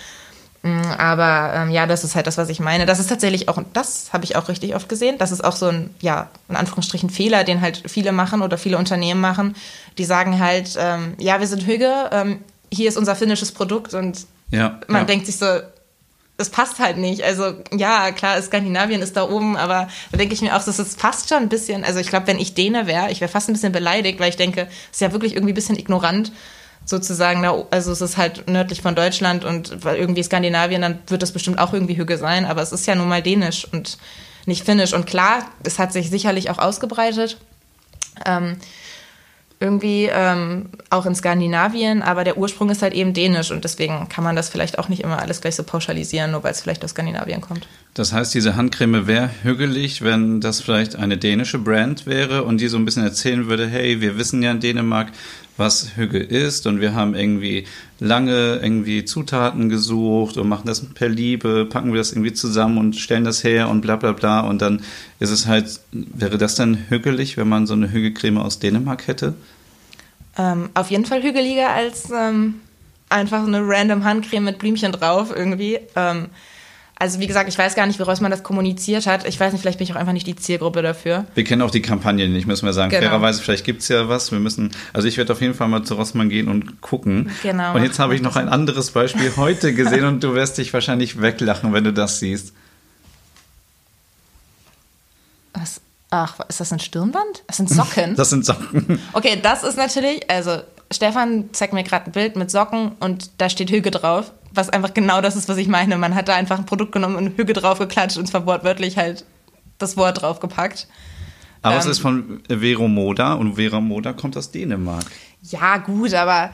Mm, aber ähm, ja, das ist halt das, was ich meine. Das ist tatsächlich auch, und das habe ich auch richtig oft gesehen, das ist auch so ein, ja, in Anführungsstrichen Fehler, den halt viele machen oder viele Unternehmen machen. Die sagen halt, ähm, ja, wir sind Hüge, ähm, hier ist unser finnisches Produkt und ja, man ja. denkt sich so, das passt halt nicht. Also ja, klar, Skandinavien ist da oben, aber da denke ich mir auch, das ist fast schon ein bisschen, also ich glaube, wenn ich Däne wäre, ich wäre fast ein bisschen beleidigt, weil ich denke, es ist ja wirklich irgendwie ein bisschen ignorant sozusagen, also es ist halt nördlich von Deutschland und weil irgendwie Skandinavien, dann wird das bestimmt auch irgendwie Hüge sein, aber es ist ja nun mal dänisch und nicht finnisch. Und klar, es hat sich sicherlich auch ausgebreitet. Ähm, irgendwie ähm, auch in Skandinavien, aber der Ursprung ist halt eben dänisch und deswegen kann man das vielleicht auch nicht immer alles gleich so pauschalisieren, nur weil es vielleicht aus Skandinavien kommt. Das heißt, diese Handcreme wäre hügelig, wenn das vielleicht eine dänische Brand wäre und die so ein bisschen erzählen würde, hey, wir wissen ja in Dänemark, was Hügge ist und wir haben irgendwie lange irgendwie Zutaten gesucht und machen das per Liebe, packen wir das irgendwie zusammen und stellen das her und bla bla bla und dann ist es halt, wäre das dann hügelig, wenn man so eine Hügelcreme aus Dänemark hätte? Ähm, auf jeden Fall hügeliger als ähm, einfach eine random Handcreme mit Blümchen drauf irgendwie. Ähm, also wie gesagt, ich weiß gar nicht, woraus man das kommuniziert hat. Ich weiß nicht, vielleicht bin ich auch einfach nicht die Zielgruppe dafür. Wir kennen auch die Kampagne nicht, müssen wir sagen. Genau. Fairerweise, vielleicht gibt es ja was. Wir müssen, also ich werde auf jeden Fall mal zu Rossmann gehen und gucken. Genau. Und jetzt habe ich noch ein anderes Beispiel heute gesehen und du wirst dich wahrscheinlich weglachen, wenn du das siehst. Was? Ach, ist das ein Stirnband? Das sind Socken. Das sind Socken. Okay, das ist natürlich, also Stefan zeigt mir gerade ein Bild mit Socken und da steht Hüge drauf, was einfach genau das ist, was ich meine. Man hat da einfach ein Produkt genommen und Hüge drauf geklatscht und zwar wortwörtlich halt das Wort draufgepackt. Aber ähm, es ist von Vero Moda und Vera Moda kommt aus Dänemark. Ja, gut, aber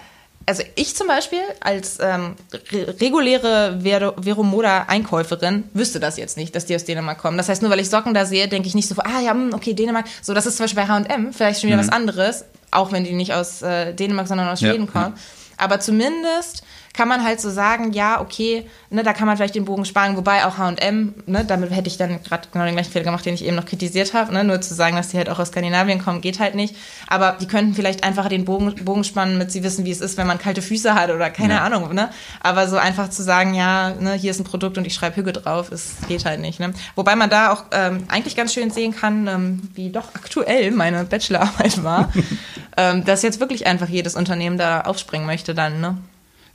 also ich zum Beispiel als ähm, re reguläre Vero Moda Einkäuferin wüsste das jetzt nicht, dass die aus Dänemark kommen. Das heißt, nur weil ich Socken da sehe, denke ich nicht so, ah ja, hm, okay, Dänemark. So, das ist zum Beispiel bei H&M vielleicht schon wieder mhm. was anderes, auch wenn die nicht aus äh, Dänemark, sondern aus Schweden ja. kommen. Aber zumindest kann man halt so sagen, ja, okay, ne, da kann man vielleicht den Bogen sparen, wobei auch H&M, ne, damit hätte ich dann gerade genau den gleichen Fehler gemacht, den ich eben noch kritisiert habe, ne, nur zu sagen, dass die halt auch aus Skandinavien kommen, geht halt nicht, aber die könnten vielleicht einfach den Bogen, Bogen spannen, mit sie wissen, wie es ist, wenn man kalte Füße hat oder keine ja. Ahnung, ne, aber so einfach zu sagen, ja, ne, hier ist ein Produkt und ich schreibe Hüge drauf, es geht halt nicht, ne, wobei man da auch ähm, eigentlich ganz schön sehen kann, ähm, wie doch aktuell meine Bachelorarbeit war, ähm, dass jetzt wirklich einfach jedes Unternehmen da aufspringen möchte dann, ne.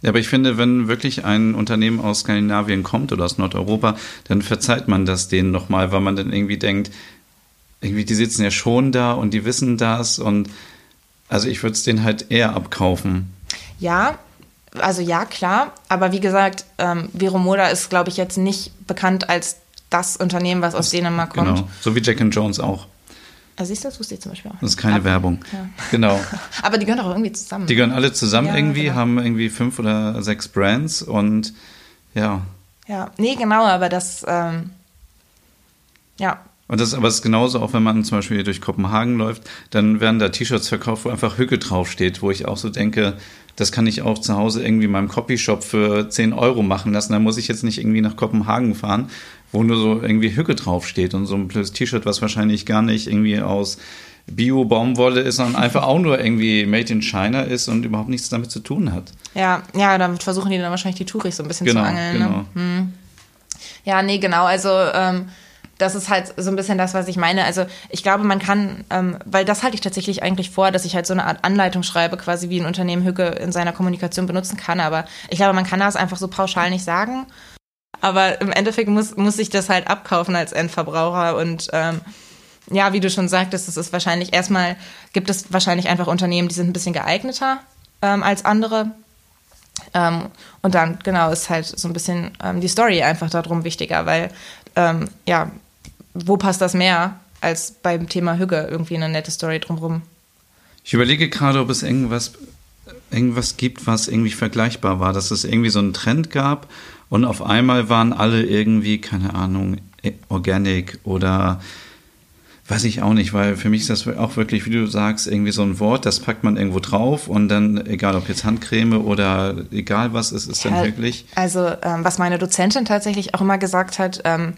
Ja, aber ich finde, wenn wirklich ein Unternehmen aus Skandinavien kommt oder aus Nordeuropa, dann verzeiht man das denen nochmal, weil man dann irgendwie denkt, irgendwie, die sitzen ja schon da und die wissen das und also ich würde es denen halt eher abkaufen. Ja, also ja, klar, aber wie gesagt, ähm, Moda ist, glaube ich, jetzt nicht bekannt als das Unternehmen, was aus Dänemark kommt. Genau, so wie Jack and Jones auch. Also siehst du, das wusste ich zum Beispiel auch. Das ist keine Aber, Werbung. Ja. Genau. Aber die gehören auch irgendwie zusammen. Die gehören alle zusammen ja, irgendwie, genau. haben irgendwie fünf oder sechs Brands und ja. Ja, nee, genau, aber das, ähm, ja. Und das, aber es ist genauso, auch wenn man zum Beispiel durch Kopenhagen läuft, dann werden da T-Shirts verkauft, wo einfach Hücke draufsteht, wo ich auch so denke, das kann ich auch zu Hause irgendwie in meinem Copyshop für 10 Euro machen lassen. Da muss ich jetzt nicht irgendwie nach Kopenhagen fahren, wo nur so irgendwie Hücke draufsteht und so ein blödes T-Shirt, was wahrscheinlich gar nicht irgendwie aus Bio-Baumwolle ist, sondern einfach auch nur irgendwie Made in China ist und überhaupt nichts damit zu tun hat. Ja, ja, damit versuchen die dann wahrscheinlich die Touris so ein bisschen genau, zu angeln. Genau. Ne? Hm. Ja, nee, genau. Also ähm, das ist halt so ein bisschen das, was ich meine. Also ich glaube, man kann, ähm, weil das halte ich tatsächlich eigentlich vor, dass ich halt so eine Art Anleitung schreibe, quasi wie ein Unternehmen Hücke in seiner Kommunikation benutzen kann. Aber ich glaube, man kann das einfach so pauschal nicht sagen. Aber im Endeffekt muss, muss ich das halt abkaufen als Endverbraucher. Und ähm, ja, wie du schon sagtest, es ist wahrscheinlich erstmal, gibt es wahrscheinlich einfach Unternehmen, die sind ein bisschen geeigneter ähm, als andere. Ähm, und dann, genau, ist halt so ein bisschen ähm, die Story einfach darum wichtiger, weil, ähm, ja, wo passt das mehr als beim Thema Hüge irgendwie eine nette Story drumherum? Ich überlege gerade, ob es irgendwas, irgendwas gibt, was irgendwie vergleichbar war, dass es irgendwie so einen Trend gab und auf einmal waren alle irgendwie, keine Ahnung, organic oder weiß ich auch nicht, weil für mich ist das auch wirklich, wie du sagst, irgendwie so ein Wort, das packt man irgendwo drauf und dann, egal ob jetzt Handcreme oder egal was es ist, ja, dann wirklich. Also, ähm, was meine Dozentin tatsächlich auch immer gesagt hat, ähm,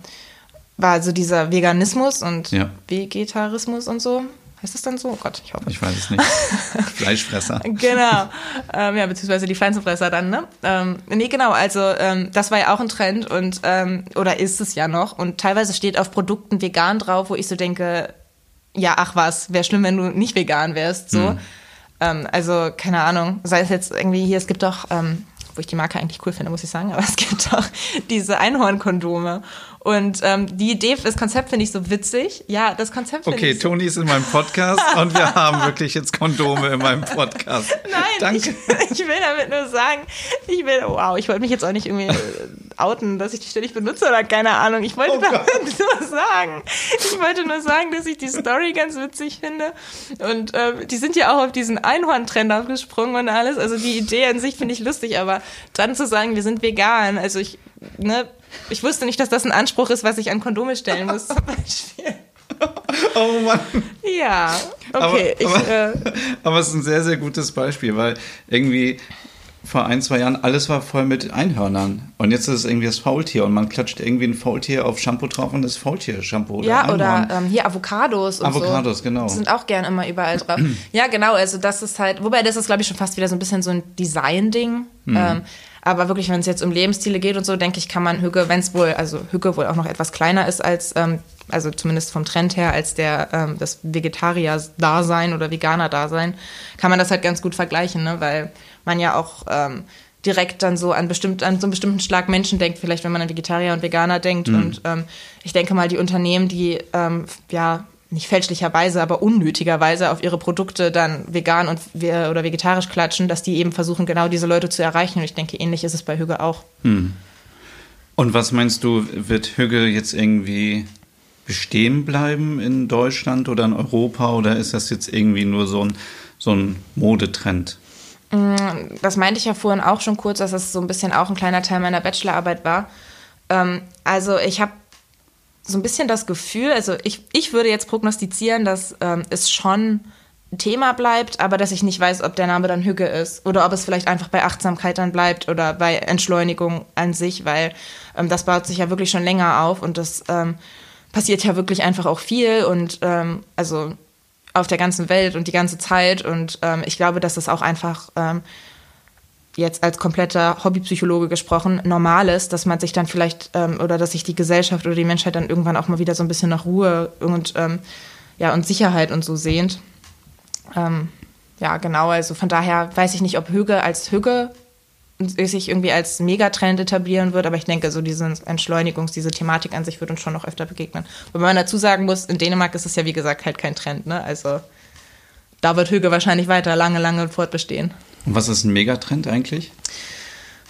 war so dieser Veganismus und ja. Vegetarismus und so. Heißt das dann so? Oh Gott, ich hoffe. Ich weiß es nicht. Fleischfresser. genau. Ähm, ja, beziehungsweise die Pflanzenfresser dann, ne? Ähm, nee, genau. Also, ähm, das war ja auch ein Trend und, ähm, oder ist es ja noch. Und teilweise steht auf Produkten vegan drauf, wo ich so denke, ja, ach was, wäre schlimm, wenn du nicht vegan wärst, so. Hm. Ähm, also, keine Ahnung. Sei es jetzt irgendwie hier, es gibt doch, ähm, wo ich die Marke eigentlich cool finde, muss ich sagen, aber es gibt auch diese Einhornkondome. Und ähm, die Idee, das Konzept finde ich so witzig. Ja, das Konzept finde okay, ich. Okay, Toni ist in meinem Podcast und wir haben wirklich jetzt Kondome in meinem Podcast. Nein, Danke. Ich, ich, will damit nur sagen, ich will, wow, ich wollte mich jetzt auch nicht irgendwie äh, outen, dass ich die ständig benutze oder keine Ahnung. Ich wollte oh damit nur sagen, ich wollte nur sagen, dass ich die Story ganz witzig finde. Und äh, die sind ja auch auf diesen Einhorn-Trend aufgesprungen und alles. Also die Idee an sich finde ich lustig, aber dann zu sagen, wir sind vegan, also ich, ne, ich wusste nicht, dass das ein Anspruch ist, was ich an Kondome stellen muss, zum Beispiel. Oh Mann. Ja, okay. Aber, ich, aber, äh, aber es ist ein sehr, sehr gutes Beispiel, weil irgendwie vor ein, zwei Jahren alles war voll mit Einhörnern. Und jetzt ist es irgendwie das Faultier und man klatscht irgendwie ein Faultier auf Shampoo drauf und das Faultier-Shampoo. Ja, Einhorn. oder ähm, hier Avocados und Avocados, so. genau. Die sind auch gern immer überall drauf. ja, genau, also das ist halt, wobei das ist, glaube ich, schon fast wieder so ein bisschen so ein Design-Ding. Mhm. Ähm, aber wirklich, wenn es jetzt um Lebensstile geht und so, denke ich, kann man Hücke, wenn es wohl, also Hücke wohl auch noch etwas kleiner ist als, ähm, also zumindest vom Trend her, als der ähm, das Vegetarier-Dasein oder Veganer-Dasein, kann man das halt ganz gut vergleichen, ne? weil man ja auch ähm, direkt dann so an, bestimmt, an so einen bestimmten Schlag Menschen denkt, vielleicht wenn man an Vegetarier und Veganer denkt. Mhm. Und ähm, ich denke mal, die Unternehmen, die ähm, ja nicht fälschlicherweise, aber unnötigerweise auf ihre Produkte dann vegan und oder vegetarisch klatschen, dass die eben versuchen, genau diese Leute zu erreichen. Und ich denke, ähnlich ist es bei Hüge auch. Hm. Und was meinst du, wird Hüge jetzt irgendwie bestehen bleiben in Deutschland oder in Europa oder ist das jetzt irgendwie nur so ein, so ein Modetrend? Mm, das meinte ich ja vorhin auch schon kurz, dass das so ein bisschen auch ein kleiner Teil meiner Bachelorarbeit war. Ähm, also ich habe so ein bisschen das Gefühl, also ich, ich würde jetzt prognostizieren, dass ähm, es schon Thema bleibt, aber dass ich nicht weiß, ob der Name dann Hügge ist oder ob es vielleicht einfach bei Achtsamkeit dann bleibt oder bei Entschleunigung an sich, weil ähm, das baut sich ja wirklich schon länger auf und das ähm, passiert ja wirklich einfach auch viel und ähm, also auf der ganzen Welt und die ganze Zeit und ähm, ich glaube, dass das auch einfach ähm, jetzt als kompletter Hobbypsychologe gesprochen, normal ist, dass man sich dann vielleicht ähm, oder dass sich die Gesellschaft oder die Menschheit dann irgendwann auch mal wieder so ein bisschen nach Ruhe und, ähm, ja, und Sicherheit und so sehnt. Ähm, ja, genau, also von daher weiß ich nicht, ob Hüge als Hüge sich irgendwie als Megatrend etablieren wird, aber ich denke, so diese Entschleunigungs-, diese Thematik an sich wird uns schon noch öfter begegnen. Wobei man dazu sagen muss, in Dänemark ist es ja wie gesagt halt kein Trend, ne? Also da wird Hüge wahrscheinlich weiter lange, lange fortbestehen. Und was ist ein Megatrend eigentlich?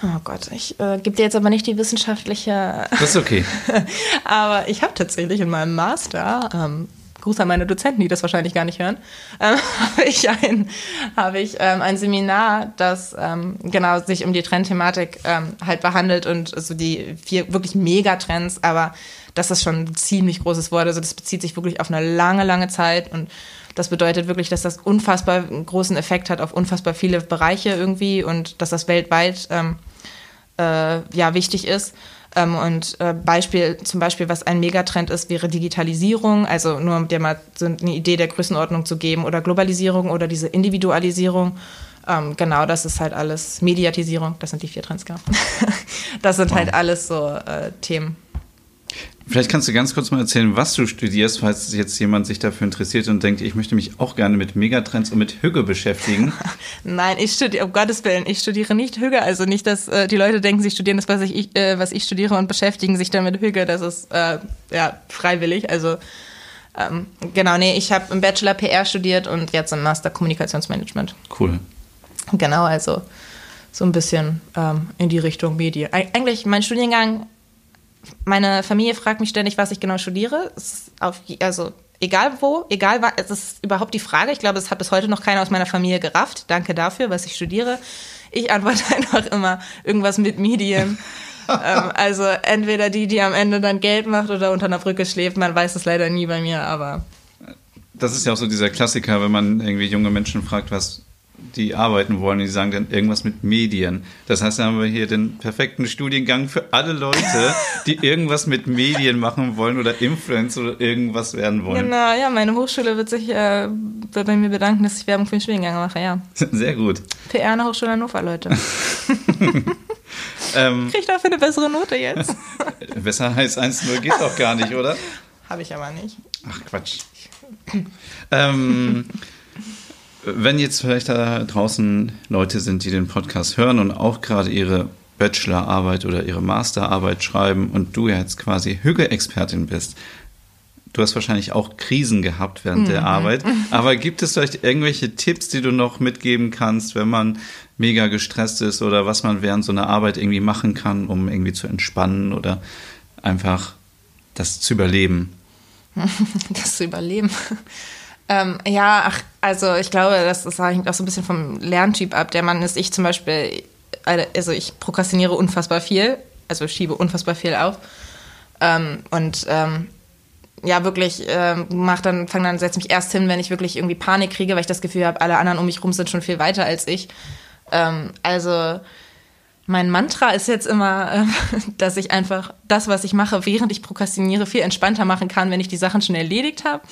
Oh Gott, ich äh, gebe dir jetzt aber nicht die wissenschaftliche. Das ist okay. aber ich habe tatsächlich in meinem Master, ähm, Gruß an meine Dozenten, die das wahrscheinlich gar nicht hören, ähm, habe ich, ein, hab ich ähm, ein Seminar, das ähm, genau sich um die Trendthematik ähm, halt behandelt und so die vier wirklich Megatrends, aber das ist schon ein ziemlich großes Wort. Also das bezieht sich wirklich auf eine lange, lange Zeit und das bedeutet wirklich, dass das unfassbar großen Effekt hat auf unfassbar viele Bereiche irgendwie und dass das weltweit ähm, äh, ja wichtig ist. Ähm, und äh, Beispiel, zum Beispiel, was ein Megatrend ist, wäre Digitalisierung, also nur um dir mal so eine Idee der Größenordnung zu geben, oder Globalisierung oder diese Individualisierung. Ähm, genau, das ist halt alles Mediatisierung, das sind die vier Trends, genau. das sind halt wow. halt alles so äh, Themen. Vielleicht kannst du ganz kurz mal erzählen, was du studierst, falls jetzt jemand sich dafür interessiert und denkt, ich möchte mich auch gerne mit Megatrends und mit Hüge beschäftigen. Nein, ich studiere, um Gottes Willen, ich studiere nicht Hüge. Also nicht, dass äh, die Leute denken, sie studieren das, was ich, äh, was ich studiere und beschäftigen sich dann mit Hüge. Das ist äh, ja freiwillig. Also ähm, genau, nee, ich habe im Bachelor PR studiert und jetzt im Master Kommunikationsmanagement. Cool. Genau, also so ein bisschen ähm, in die Richtung Medien. Eig eigentlich mein Studiengang meine Familie fragt mich ständig, was ich genau studiere. Auf, also egal wo, egal was, es ist überhaupt die Frage. Ich glaube, es hat bis heute noch keiner aus meiner Familie gerafft. Danke dafür, was ich studiere. Ich antworte einfach immer irgendwas mit Medien. ähm, also entweder die, die am Ende dann Geld macht oder unter einer Brücke schläft. Man weiß es leider nie bei mir, aber. Das ist ja auch so dieser Klassiker, wenn man irgendwie junge Menschen fragt, was die arbeiten wollen. Die sagen dann irgendwas mit Medien. Das heißt, da haben wir hier den perfekten Studiengang für alle Leute, die irgendwas mit Medien machen wollen oder Influencer oder irgendwas werden wollen. Genau, ja, meine Hochschule wird sich äh, bei mir bedanken, dass ich Werbung für den Studiengang mache, ja. Sehr gut. PR an der Hochschule Hannover, Leute. ähm, Krieg dafür eine bessere Note jetzt. Besser als 1-0 geht doch gar nicht, oder? Habe ich aber nicht. Ach, Quatsch. ähm, wenn jetzt vielleicht da draußen Leute sind, die den Podcast hören und auch gerade ihre Bachelorarbeit oder ihre Masterarbeit schreiben und du jetzt quasi Hüge-Expertin bist, du hast wahrscheinlich auch Krisen gehabt während mhm. der Arbeit, aber gibt es vielleicht irgendwelche Tipps, die du noch mitgeben kannst, wenn man mega gestresst ist oder was man während so einer Arbeit irgendwie machen kann, um irgendwie zu entspannen oder einfach das zu überleben? Das zu überleben. Ähm, ja, ach, also ich glaube, das, das hängt auch so ein bisschen vom Lerntyp ab. Der Mann ist ich zum Beispiel, also ich prokrastiniere unfassbar viel, also schiebe unfassbar viel auf. Ähm, und ähm, ja, wirklich, ähm, mach dann, fang dann, setz mich erst hin, wenn ich wirklich irgendwie Panik kriege, weil ich das Gefühl habe, alle anderen um mich rum sind schon viel weiter als ich. Ähm, also mein Mantra ist jetzt immer, äh, dass ich einfach das, was ich mache, während ich prokrastiniere, viel entspannter machen kann, wenn ich die Sachen schon erledigt habe.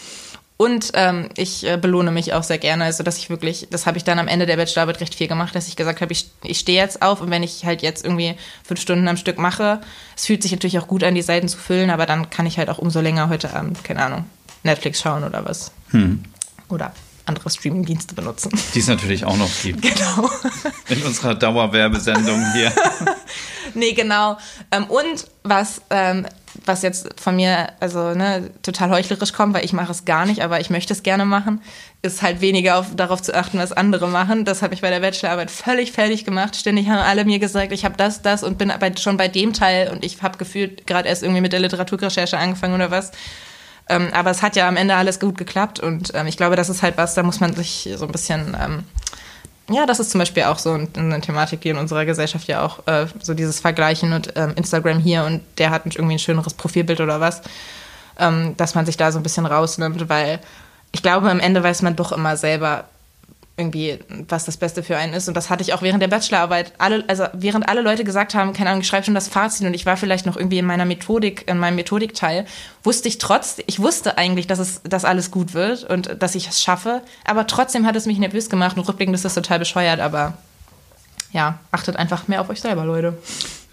Und ähm, ich äh, belohne mich auch sehr gerne. Also, dass ich wirklich, das habe ich dann am Ende der Bachelorarbeit recht viel gemacht, dass ich gesagt habe, ich, ich stehe jetzt auf und wenn ich halt jetzt irgendwie fünf Stunden am Stück mache, es fühlt sich natürlich auch gut an, die Seiten zu füllen, aber dann kann ich halt auch umso länger heute Abend, keine Ahnung, Netflix schauen oder was. Hm. Oder andere Streamingdienste benutzen. Die es natürlich auch noch gibt. Genau. In unserer Dauerwerbesendung hier. nee, genau. Ähm, und was ähm, was jetzt von mir, also ne, total heuchlerisch kommt, weil ich mache es gar nicht, aber ich möchte es gerne machen, ist halt weniger auf, darauf zu achten, was andere machen. Das habe ich bei der Bachelorarbeit völlig fertig gemacht. Ständig haben alle mir gesagt, ich habe das, das und bin aber schon bei dem Teil und ich habe gefühlt gerade erst irgendwie mit der Literaturrecherche angefangen oder was. Ähm, aber es hat ja am Ende alles gut geklappt und ähm, ich glaube, das ist halt was, da muss man sich so ein bisschen ähm, ja, das ist zum Beispiel auch so eine Thematik, die in unserer Gesellschaft ja auch äh, so dieses Vergleichen und ähm, Instagram hier und der hat irgendwie ein schöneres Profilbild oder was, ähm, dass man sich da so ein bisschen rausnimmt, weil ich glaube, am Ende weiß man doch immer selber, irgendwie, was das Beste für einen ist. Und das hatte ich auch während der Bachelorarbeit. Alle, also während alle Leute gesagt haben, keine Ahnung, ich schreibe schon das Fazit und ich war vielleicht noch irgendwie in meiner Methodik, in meinem Methodikteil, wusste ich trotz, ich wusste eigentlich, dass es, dass alles gut wird und dass ich es schaffe. Aber trotzdem hat es mich nervös gemacht und rückblickend ist das total bescheuert. Aber ja, achtet einfach mehr auf euch selber, Leute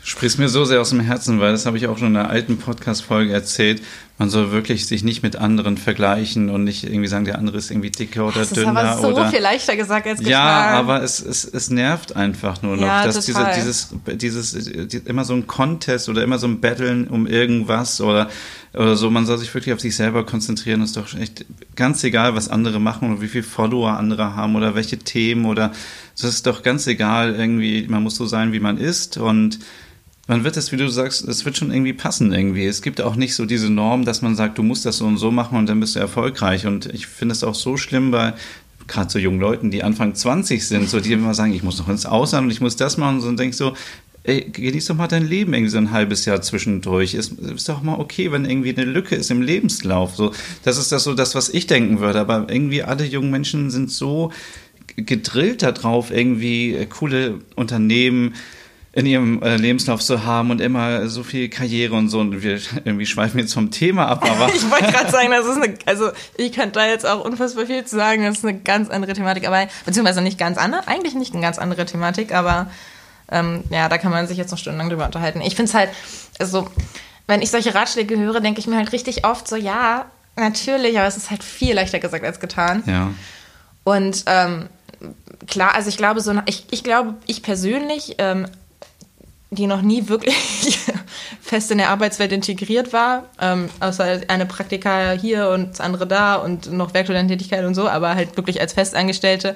sprichst mir so sehr aus dem Herzen, weil das habe ich auch schon in einer alten Podcast-Folge erzählt. Man soll wirklich sich nicht mit anderen vergleichen und nicht irgendwie sagen, der andere ist irgendwie dicker oder das dünner. Das ist aber so oder, viel leichter gesagt als getan. Ja, aber es, es, es nervt einfach nur noch, ja, dass diese, dieses, dieses, die, immer so ein Contest oder immer so ein Battlen um irgendwas oder, oder so. Man soll sich wirklich auf sich selber konzentrieren. Es ist doch echt ganz egal, was andere machen oder wie viele Follower andere haben oder welche Themen oder es ist doch ganz egal irgendwie. Man muss so sein, wie man ist und man wird es, wie du sagst, es wird schon irgendwie passen irgendwie. Es gibt auch nicht so diese Norm, dass man sagt, du musst das so und so machen und dann bist du erfolgreich. Und ich finde es auch so schlimm bei gerade so jungen Leuten, die Anfang 20 sind, so die immer sagen, ich muss noch ins Ausland und ich muss das machen. Und denkst so, ey, genieß doch mal dein Leben irgendwie so ein halbes Jahr zwischendurch. Ist, ist doch mal okay, wenn irgendwie eine Lücke ist im Lebenslauf. So, das ist das so das, was ich denken würde. Aber irgendwie alle jungen Menschen sind so gedrillt darauf, irgendwie coole Unternehmen, in ihrem äh, Lebenslauf zu haben und immer so viel Karriere und so. Und wir irgendwie schweifen jetzt vom Thema ab, aber. ich wollte gerade sagen, das ist eine, also ich könnte da jetzt auch unfassbar viel zu sagen, das ist eine ganz andere Thematik, aber beziehungsweise nicht ganz andere, eigentlich nicht eine ganz andere Thematik, aber ähm, ja, da kann man sich jetzt noch stundenlang drüber unterhalten. Ich finde es halt, also, wenn ich solche Ratschläge höre, denke ich mir halt richtig oft so, ja, natürlich, aber es ist halt viel leichter gesagt als getan. Ja. Und ähm, klar, also ich glaube so, ich, ich glaube, ich persönlich ähm, die noch nie wirklich fest in der Arbeitswelt integriert war, ähm, außer eine Praktika hier und das andere da und noch Werkstudententätigkeit und so, aber halt wirklich als Festangestellte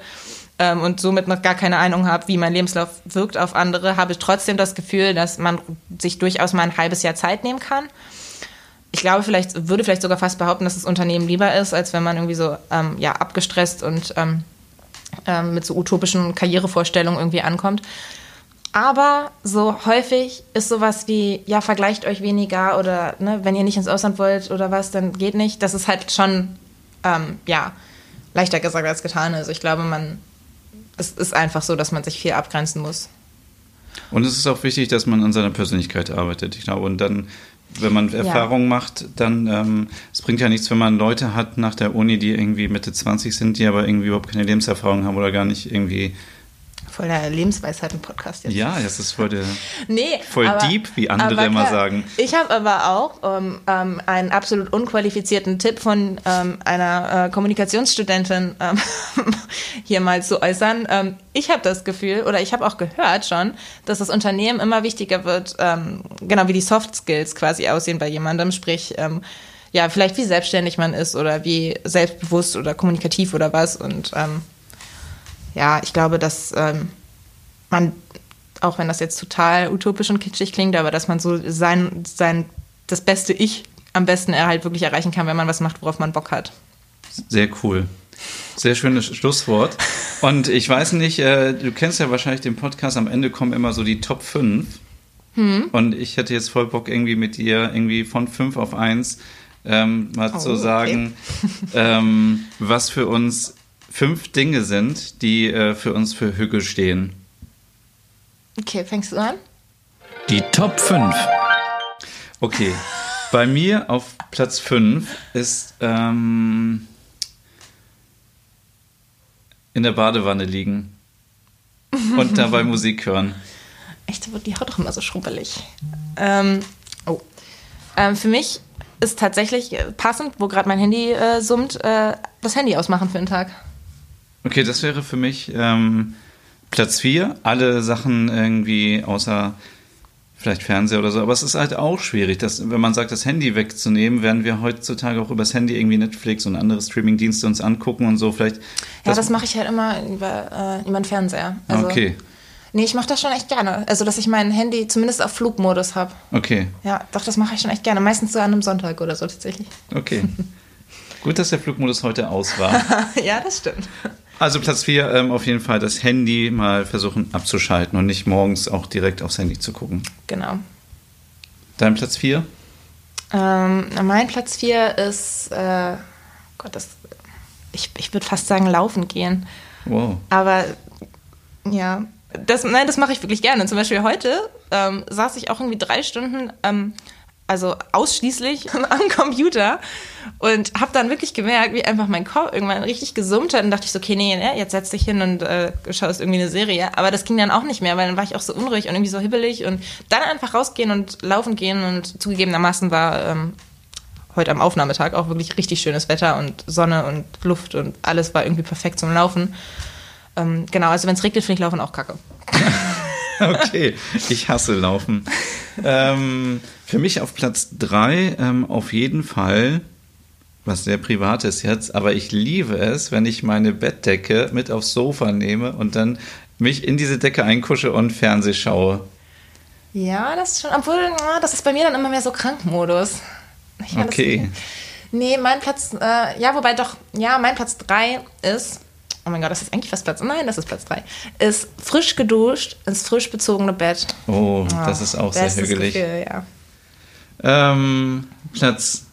ähm, und somit noch gar keine Ahnung habe, wie mein Lebenslauf wirkt auf andere, habe ich trotzdem das Gefühl, dass man sich durchaus mal ein halbes Jahr Zeit nehmen kann. Ich glaube, vielleicht würde vielleicht sogar fast behaupten, dass das Unternehmen lieber ist, als wenn man irgendwie so ähm, ja abgestresst und ähm, ähm, mit so utopischen Karrierevorstellungen irgendwie ankommt. Aber so häufig ist sowas wie, ja, vergleicht euch weniger oder ne, wenn ihr nicht ins Ausland wollt oder was, dann geht nicht. Das ist halt schon, ähm, ja, leichter gesagt als getan. Also ich glaube, man, es ist einfach so, dass man sich viel abgrenzen muss. Und es ist auch wichtig, dass man an seiner Persönlichkeit arbeitet. Ich glaube, und dann, wenn man Erfahrungen ja. macht, dann, ähm, es bringt ja nichts, wenn man Leute hat nach der Uni, die irgendwie Mitte 20 sind, die aber irgendwie überhaupt keine Lebenserfahrung haben oder gar nicht irgendwie Voll der Lebensweisheiten-Podcast jetzt. Ja, das ist voll, der, nee, voll aber, deep, wie andere immer sagen. Ich habe aber auch ähm, ähm, einen absolut unqualifizierten Tipp von ähm, einer äh, Kommunikationsstudentin ähm, hier mal zu äußern. Ähm, ich habe das Gefühl, oder ich habe auch gehört schon, dass das Unternehmen immer wichtiger wird, genau wie die Soft Skills quasi aussehen bei jemandem, sprich ja, vielleicht wie selbstständig man ist oder wie selbstbewusst oder kommunikativ oder was. Und ähm, ja, ich glaube, dass ähm, man, auch wenn das jetzt total utopisch und kitschig klingt, aber dass man so sein, sein, das beste Ich am besten halt wirklich erreichen kann, wenn man was macht, worauf man Bock hat. Sehr cool. Sehr schönes Schlusswort. Und ich weiß nicht, äh, du kennst ja wahrscheinlich den Podcast, am Ende kommen immer so die Top 5. Hm. Und ich hätte jetzt voll Bock, irgendwie mit dir irgendwie von 5 auf 1 ähm, mal oh, zu sagen, okay. ähm, was für uns fünf Dinge sind, die äh, für uns für Hügel stehen. Okay, fängst du an? Die Top 5. Okay, bei mir auf Platz 5 ist ähm, in der Badewanne liegen und dabei Musik hören. Echt, da wird die Haut doch immer so schrubbelig. Ähm, oh. Ähm, für mich ist tatsächlich passend, wo gerade mein Handy äh, summt, äh, das Handy ausmachen für den Tag. Okay, das wäre für mich ähm, Platz 4. Alle Sachen irgendwie außer vielleicht Fernseher oder so. Aber es ist halt auch schwierig, dass, wenn man sagt, das Handy wegzunehmen, werden wir heutzutage auch übers Handy irgendwie Netflix und andere Streamingdienste uns angucken und so. Vielleicht. Ja, das, das mache ich halt immer über, äh, über den Fernseher. Also, okay. Nee, ich mache das schon echt gerne. Also, dass ich mein Handy zumindest auf Flugmodus habe. Okay. Ja, doch, das mache ich schon echt gerne. Meistens so an einem Sonntag oder so tatsächlich. Okay. Gut, dass der Flugmodus heute aus war. ja, das stimmt. Also Platz 4 ähm, auf jeden Fall das Handy mal versuchen abzuschalten und nicht morgens auch direkt aufs Handy zu gucken. Genau. Dein Platz 4? Ähm, mein Platz 4 ist, äh, Gott, das, ich, ich würde fast sagen, laufen gehen. Wow. Aber ja, das, nein, das mache ich wirklich gerne. Zum Beispiel heute ähm, saß ich auch irgendwie drei Stunden ähm, also ausschließlich am Computer und habe dann wirklich gemerkt, wie einfach mein Kopf irgendwann richtig gesummt hat und dachte ich so, okay, nee, nee jetzt setz dich hin und äh, schaust irgendwie eine Serie. Aber das ging dann auch nicht mehr, weil dann war ich auch so unruhig und irgendwie so hibbelig und dann einfach rausgehen und laufen gehen und zugegebenermaßen war ähm, heute am Aufnahmetag auch wirklich richtig schönes Wetter und Sonne und Luft und alles war irgendwie perfekt zum Laufen. Ähm, genau, also wenn es regnet, finde ich Laufen auch kacke. okay, ich hasse Laufen. ähm, für mich auf Platz 3 ähm, auf jeden Fall, was sehr privat ist jetzt, aber ich liebe es, wenn ich meine Bettdecke mit aufs Sofa nehme und dann mich in diese Decke einkusche und Fernseh schaue. Ja, das ist schon, obwohl, das ist bei mir dann immer mehr so Krankmodus. okay. nee, mein Platz, äh, ja, wobei doch, ja, mein Platz 3 ist oh mein Gott, das ist eigentlich fast Platz, nein, das ist Platz 3, ist frisch geduscht ins frisch bezogene Bett. Oh, das ist auch sehr hügelig. Gefühl, ja. ähm, Platz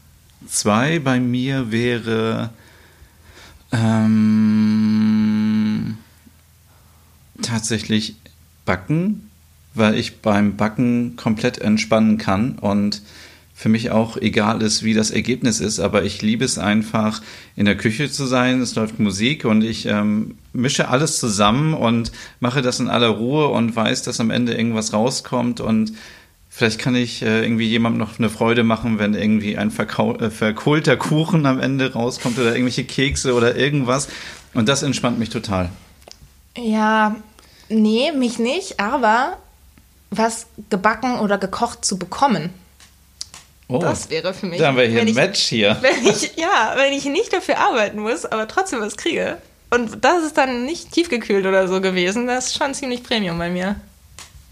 2 bei mir wäre ähm, tatsächlich Backen, weil ich beim Backen komplett entspannen kann und für mich auch egal ist, wie das Ergebnis ist, aber ich liebe es einfach, in der Küche zu sein. Es läuft Musik und ich ähm, mische alles zusammen und mache das in aller Ruhe und weiß, dass am Ende irgendwas rauskommt und Vielleicht kann ich äh, irgendwie jemandem noch eine Freude machen, wenn irgendwie ein äh, verkohlter Kuchen am Ende rauskommt oder irgendwelche Kekse oder irgendwas. Und das entspannt mich total. Ja, nee, mich nicht, aber was gebacken oder gekocht zu bekommen, Oh, das wäre für mich. Da haben wir hier ein ich, Match hier. Wenn ich, ja, wenn ich nicht dafür arbeiten muss, aber trotzdem was kriege. Und das ist dann nicht tiefgekühlt oder so gewesen. Das ist schon ziemlich Premium bei mir.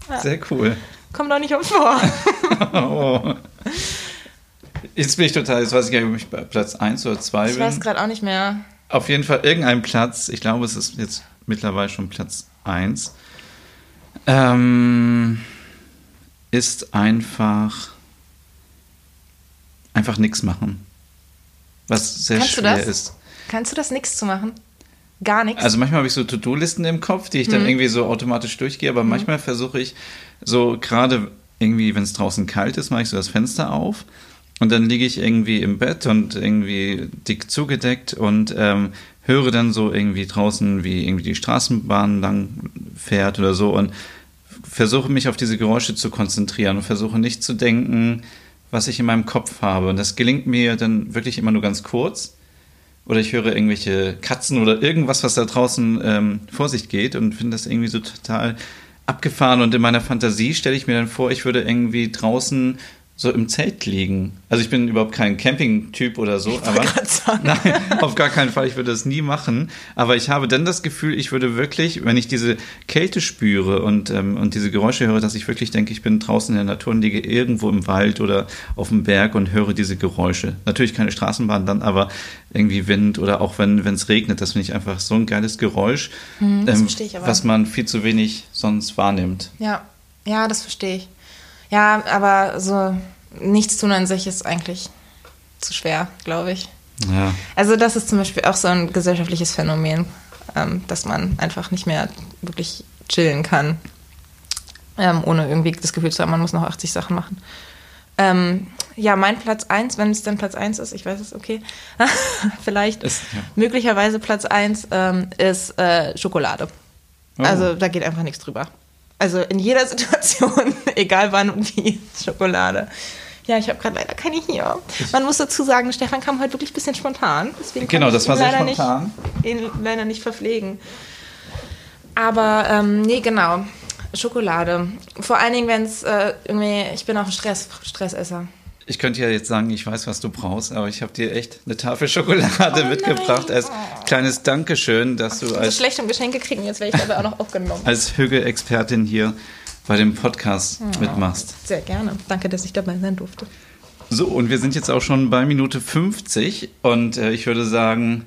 Ja. Sehr cool. Kommt doch nicht oft vor. oh. Jetzt bin ich total, jetzt weiß ich gar nicht, ob ich bei Platz 1 oder 2 bin. Ich weiß gerade auch nicht mehr. Auf jeden Fall irgendein Platz. Ich glaube, es ist jetzt mittlerweile schon Platz 1. Ähm, ist einfach einfach nichts machen. Was sehr Kannst schwer ist. Kannst du das, nichts zu machen? Gar nichts? Also manchmal habe ich so To-Do-Listen im Kopf, die ich dann hm. irgendwie so automatisch durchgehe, aber hm. manchmal versuche ich so gerade irgendwie, wenn es draußen kalt ist, mache ich so das Fenster auf und dann liege ich irgendwie im Bett und irgendwie dick zugedeckt und ähm, höre dann so irgendwie draußen, wie irgendwie die Straßenbahn lang fährt oder so und versuche mich auf diese Geräusche zu konzentrieren und versuche nicht zu denken, was ich in meinem Kopf habe. Und das gelingt mir dann wirklich immer nur ganz kurz. Oder ich höre irgendwelche Katzen oder irgendwas, was da draußen ähm, vor sich geht und finde das irgendwie so total abgefahren. Und in meiner Fantasie stelle ich mir dann vor, ich würde irgendwie draußen so im Zelt liegen. Also ich bin überhaupt kein Camping-Typ oder so, aber nein, auf gar keinen Fall. Ich würde das nie machen. Aber ich habe dann das Gefühl, ich würde wirklich, wenn ich diese Kälte spüre und ähm, und diese Geräusche höre, dass ich wirklich denke, ich bin draußen in der Natur und liege irgendwo im Wald oder auf dem Berg und höre diese Geräusche. Natürlich keine Straßenbahn dann, aber irgendwie Wind oder auch wenn wenn es regnet, das finde ich einfach so ein geiles Geräusch, hm, ähm, was man viel zu wenig sonst wahrnimmt. Ja, ja, das verstehe ich. Ja, aber so nichts tun an sich ist eigentlich zu schwer, glaube ich. Ja. Also das ist zum Beispiel auch so ein gesellschaftliches Phänomen, ähm, dass man einfach nicht mehr wirklich chillen kann, ähm, ohne irgendwie das Gefühl zu haben, man muss noch 80 Sachen machen. Ähm, ja, mein Platz 1, wenn es dann Platz 1 ist, ich weiß es, okay, vielleicht ist, ja. möglicherweise Platz 1 ähm, ist äh, Schokolade. Oh. Also da geht einfach nichts drüber. Also in jeder Situation, egal wann und wie, Schokolade. Ja, ich habe gerade leider keine hier. Man muss dazu sagen, Stefan kam heute wirklich ein bisschen spontan. Deswegen genau, das war sehr spontan. Nicht, ihn leider nicht verpflegen. Aber ähm, nee, genau. Schokolade. Vor allen Dingen, wenn es äh, irgendwie, ich bin auch ein Stress, Stressesser. Ich könnte ja jetzt sagen, ich weiß, was du brauchst, aber ich habe dir echt eine Tafel Schokolade Oh mitgebracht als kleines Dankeschön, dass du Ich bin so als, schlecht um Geschenke kriegen, jetzt werde ich dabei auch noch aufgenommen. als Hügge-Expertin hier bei dem Podcast mitmachst. Sehr gerne. Danke, dass ich dabei sein durfte. So, und wir sind jetzt auch schon bei Minute 50 und äh, ich würde sagen,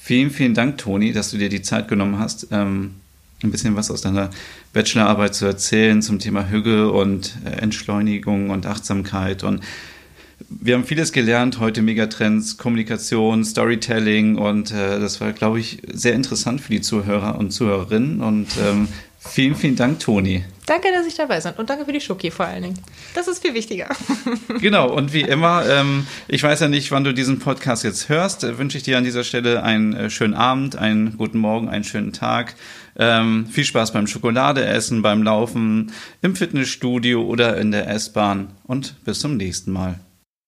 vielen, vielen Dank, Toni, dass du dir die Zeit genommen hast, ähm, ein bisschen was aus deiner Bachelorarbeit zu erzählen zum Thema Hüge und äh, Entschleunigung und Achtsamkeit und wir haben vieles gelernt heute, Megatrends, Kommunikation, Storytelling und äh, das war, glaube ich, sehr interessant für die Zuhörer und Zuhörerinnen und ähm, vielen, vielen Dank, Toni. Danke, dass ich dabei bin und danke für die Schoki vor allen Dingen. Das ist viel wichtiger. Genau, und wie immer, ähm, ich weiß ja nicht, wann du diesen Podcast jetzt hörst, äh, wünsche ich dir an dieser Stelle einen äh, schönen Abend, einen guten Morgen, einen schönen Tag. Ähm, viel Spaß beim Schokoladeessen, beim Laufen, im Fitnessstudio oder in der S-Bahn und bis zum nächsten Mal.